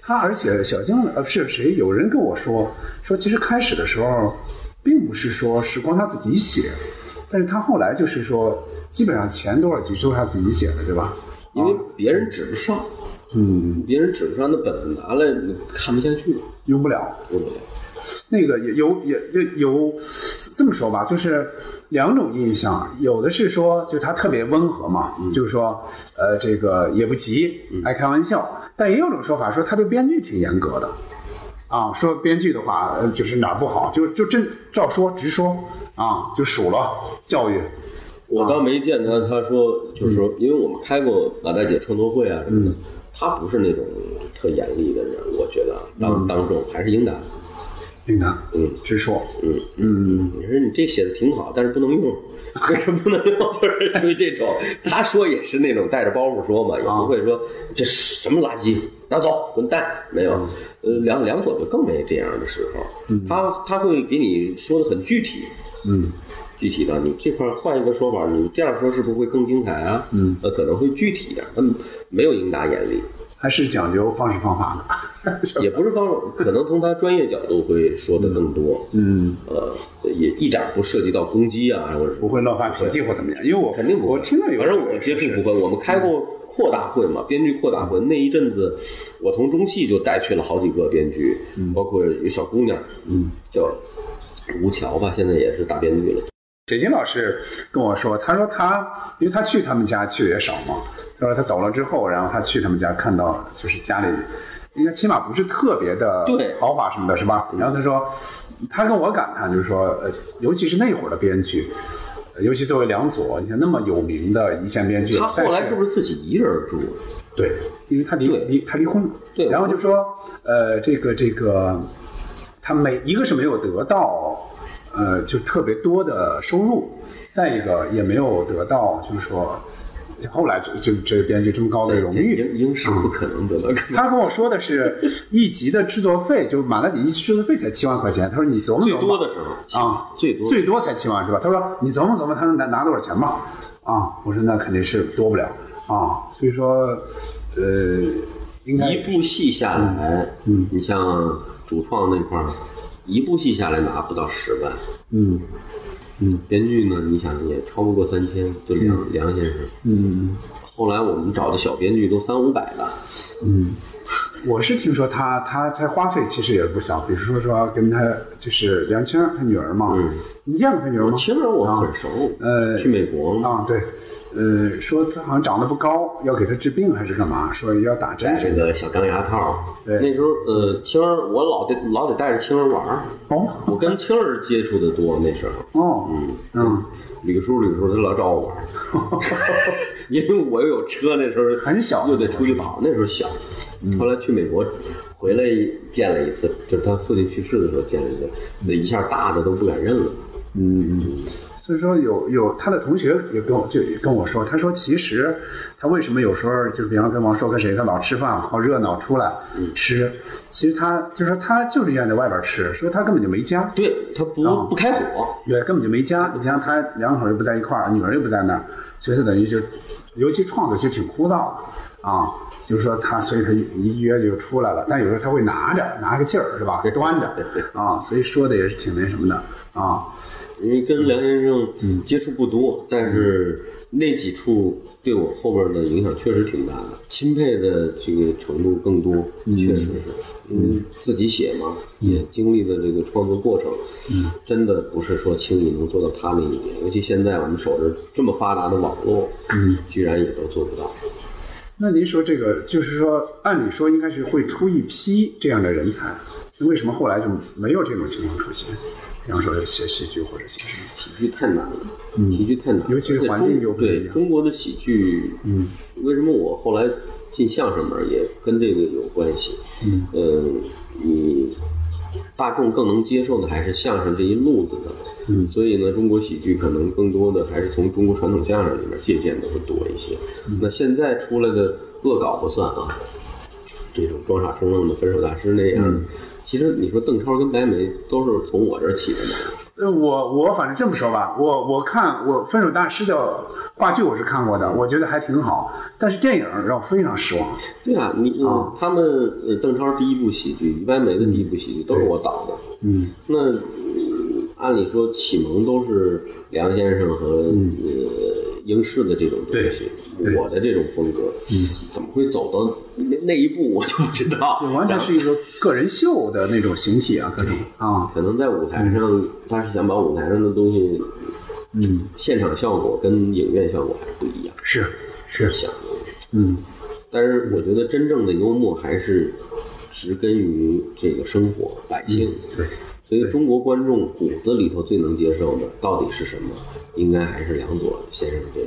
S2: 他而且小江呃不是谁，有人跟我说说，其实开始的时候，并不是说是光他自己写，但是他后来就是说，基本上前多少集都是他自己写的，对吧？
S1: 因为别人指不上，
S2: 嗯，
S1: 别人指不上，那本子拿来你看不下去，
S2: 用不了。
S1: 用不了。
S2: 那个有有也就有这么说吧，就是两种印象，有的是说就他特别温和嘛，就是说呃这个也不急，爱开玩笑，但也有种说法说他对编剧挺严格的，啊，说编剧的话呃就是哪儿不好就就真照说直说啊，就数了教育，
S1: 我倒没见他，他说就是说，因为我们开过马大姐创作会啊什么的，他不是那种特严厉的人，我觉得当当众还是应该。
S2: 应该
S1: 嗯。
S2: 直说，
S1: 嗯。嗯，你说你这写的挺好，但是不能用，<laughs> 为什么不能用？就是属于这种，他说也是那种带着包袱说嘛，也不会说这什么垃圾，拿走，滚蛋，没有。呃，梁梁左就更没这样的时候，他他会给你说的很具体，
S2: 嗯。
S1: 具体的，你这块换一个说法，你这样说是不是会更精彩啊？
S2: 嗯，
S1: 呃，可能会具体一点，他没有应答严厉，
S2: 还是讲究方式方法的，<laughs>
S1: 也不是方，可能从他专业角度会说的更多，
S2: 嗯，
S1: 呃，也一点不涉及到攻击啊，或者
S2: 不会乱发脾气或怎么样，因为我
S1: 肯定不会
S2: 我听到有
S1: 反正我接触不会。我们开过扩大会嘛，编剧扩大会那一阵子，我从中戏就带去了好几个编剧，包括有小姑娘，嗯，叫吴桥吧，现在也是大编剧了。
S2: 铁军老师跟我说，他说他，因为他去他们家去的也少嘛，他说他走了之后，然后他去他们家看到，就是家里应该起码不是特别的豪华什么的，是吧？然后他说，他跟我感叹就是说，呃，尤其是那会儿的编剧，呃尤其作为梁左，你像那么有名的一线编剧，
S1: 他后来是不是自己一个人住？
S2: 对，因为他离离他离婚了，
S1: 对
S2: 然后就说，呃，这个这个，他每一个是没有得到，呃，就特别多的收入，再一个也没有得到，就是说，后来就就这个编剧这么高的荣誉。
S1: 英英是不可能得到。
S2: 他跟我说的是一集的制作费，就马大姐一集制作费才七万块钱。他说你琢磨
S1: 最
S2: 琢磨
S1: 多的时候
S2: 啊，
S1: 最多
S2: 最多才七万是吧？他说你琢磨琢磨，他能拿拿多少钱吧？啊，我说那肯定是多不了啊。所以说，呃，应该
S1: 一部戏下来，嗯，你像主创那块儿，一部戏下来拿不到十万，
S2: 嗯
S1: 嗯，编剧呢，你想也超不过三千，就梁梁先生，
S2: 嗯。
S1: 后来我们找的小编剧都三五百的，
S2: 嗯，我是听说他他才花费其实也不小，比如说说跟他就是梁青他女儿嘛，
S1: 嗯，
S2: 你见过他女儿吗？
S1: 青儿我很熟，
S2: 呃，
S1: 去美国，
S2: 啊，对，呃，说他好像长得不高，要给他治病还是干嘛？说要打针
S1: 戴这。个小钢牙套。
S2: 对
S1: 那时候呃，青儿我老得老得带着青儿玩儿，
S2: 哦 <laughs>
S1: 我跟青儿接触的多那时候。
S2: 哦，
S1: 嗯
S2: 嗯，
S1: 吕叔，吕叔他老找我玩儿，<laughs> 因为我又有车，那时候
S2: 很小
S1: 又得出去跑，那时候小。后来去美国回来见了一次，就是他父亲去世的时候见了一次，那一下大的都不敢认了。
S2: 嗯，所以说有有他的同学也跟我就跟我说，他说其实他为什么有时候就比方跟王朔跟谁，他老吃饭好热闹出来吃，其实他就说他就是愿意在外边吃，说他根本就没家，
S1: 对他不、
S2: 啊
S1: 不开火，
S2: 对，根本就没家。你像他两口又不在一块儿，女儿又不在那儿，所以他等于就，尤其创作其实挺枯燥的啊。就是说他，所以他一约就出来了，但有时候他会拿着，拿个劲儿是吧？端着 <laughs> 啊，所以说的也是挺那什么的啊。
S1: 因为跟梁先生接触不多，但是那几处对我后边的影响确实挺大的，钦佩的这个程度更多，确实是。因为自己写嘛，也经历了这个创作过程，真的不是说轻易能做到他那一点。尤其现在我们守着这么发达的网络，居然也都做不到。
S2: 那您说这个，就是说，按理说应该是会出一批这样的人才，为什么后来就没有这种情况出现？比方说写戏剧或者写什么？
S1: 喜剧太难了，喜剧太难了，
S2: 尤其是环境又不一
S1: 对
S2: 样
S1: 中国的喜剧，嗯，为什么我后来进相声门儿也跟这个有关系？嗯，呃，你大众更能接受的还是相声这一路子的，嗯，所以呢，中国喜剧可能更多的还是从中国传统相声里面借鉴的会多一些。那现在出来的恶搞不算啊，这种装傻充愣的分手大师那样的，其实你说邓超跟白眉都是从我这儿起的嘛。
S2: 呃，我我反正这么说吧，我我看我《分手大师》的话剧我是看过的，我觉得还挺好，但是电影让我非常失望。
S1: 对啊，你、呃
S2: 啊
S1: 他们呃，邓超第一部喜剧，于白眉的第一部喜剧都是我导的。
S2: 嗯，
S1: 那、呃按理说启蒙都是梁先生和、呃英式的这种东西，我的这种风格，嗯，怎么会走到那那一步，我就不知道。
S2: 就完全是一个个人秀的那种形体啊，可能啊，
S1: 可能在舞台上，他是想把舞台上的东西，嗯，现场效果跟影院效果还是不一样，
S2: 是是，
S1: 想的。
S2: 嗯
S1: 但是我觉得真正的幽默还是植根于这个生活百姓。
S2: 对，
S1: 所以中国观众骨子里头最能接受的到底是什么？应该还是梁左先生这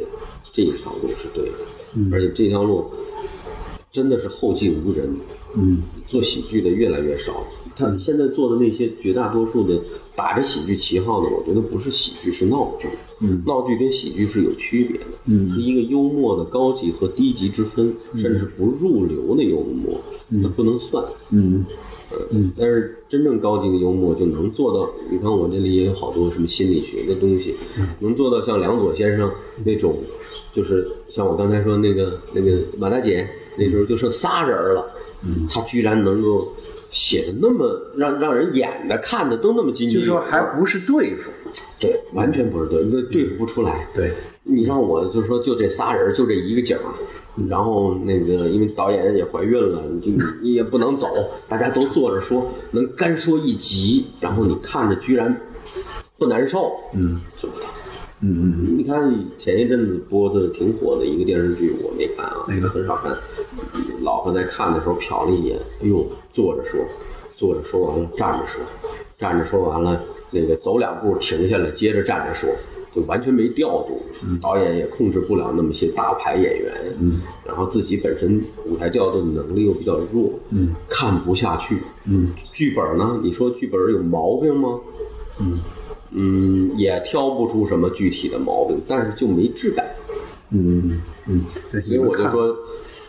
S1: 这一条路是对的，而且这条路真的是后继无人。
S2: 嗯，
S1: 做喜剧的越来越少。他们现在做的那些绝大多数的打着喜剧旗号的，我觉得不是喜剧，是闹剧。嗯，闹剧跟喜剧是有区别的，嗯，是一个幽默的高级和低级之分，甚至不入流的幽默，那不能算。
S2: 嗯
S1: 嗯，但是真正高级的幽默就能做到。你看我这里也有好多什么心理学的东西，能做到像梁左先生那种，就是像我刚才说那个那个马大姐那时候就剩仨人了，嗯，他居然能够写的那么让让人演的看的都那么津津
S2: 就是说还不是对付，
S1: 对，完全不是对，那对付不出来。
S2: 对，
S1: 你让我就说，就这仨人，就这一个景儿，然后那个因为导演也怀孕了，你就你也不能走，大家都坐着说，能干说一集，然后你看着居然不难受，嗯，做不到。
S2: 嗯嗯
S1: 你看前一阵子播的挺火的一个电视剧，我没看啊，
S2: 那个
S1: 很少看。老婆在看的时候瞟了一眼，哎呦，坐着说，坐着说完了，站着说，站着说完了，那个走两步停下来，接着站着说，就完全没调度。导演也控制不了那么些大牌演员，嗯，然后自己本身舞台调度的能力又比较弱，嗯，看不下去，嗯，剧本呢？你说剧本有毛病吗？嗯，也挑不出什么具体的毛病，但是就没质感。
S2: 嗯嗯，对，
S1: 所以我就说，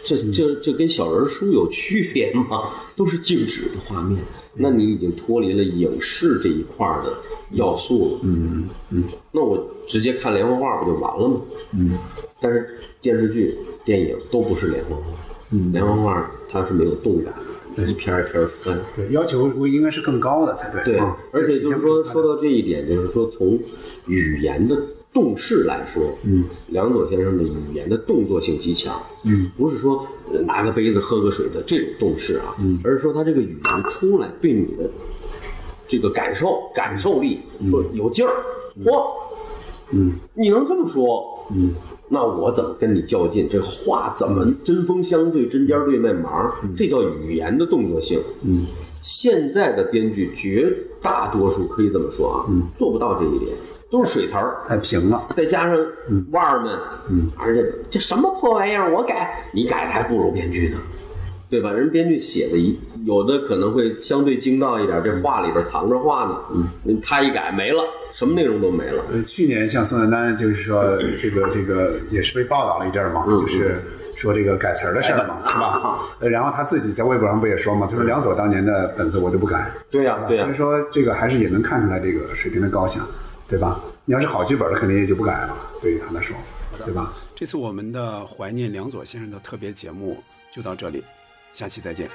S1: 这这这跟小人书有区别吗？都是静止的画面，那你已经脱离了影视这一块的要素了。嗯嗯，那我直接看连环画不就完了吗？嗯，但是电视剧、电影都不是连环画，嗯，连环画它是没有动感的，一篇一篇翻。
S2: 对要求应该是更高的才对。
S1: 对
S2: 啊，
S1: 而且就是说，说
S2: 到
S1: 到这一点，就是说从语言的动势来说，嗯，梁左先生的语言的动作性极强，嗯，不是说呃拿个杯子喝个水的这种动势啊，嗯，而是说他这个语言出来对你的这个感受感受力，说有劲儿，嚯，嗯，你能这么说，嗯。那我怎么跟你较劲？这话怎么针锋相对、针尖对麦芒？这叫语言的动作性。嗯，现在的编剧绝大多数可以这么说啊，做不到这一点，都是水词儿，
S2: 太平了。
S1: 再加上腕儿们，嗯，而且这什么破玩意儿，我改，你改的还不如编剧呢，对吧？人编剧写的一有的可能会相对精到一点，这话里边藏着话呢，嗯，他一改没了，什么内容都没了。
S2: 呃，去年像宋丹丹，就是说这个这个也是被报道了一阵儿嘛，
S1: 嗯
S2: 就是说这个改词儿的事儿嘛，是吧？呃然后他自己在微博上不也说嘛，他说梁左当年的本子我都不改，
S1: 对呀、对呀、
S2: 所以说这个还是也能看出来这个水平的高下，对吧？你要是好剧本，肯定也就不改了，对于他来说，对吧？
S3: 这次我们的怀念梁左先生的特别节目就到这里，下期再见。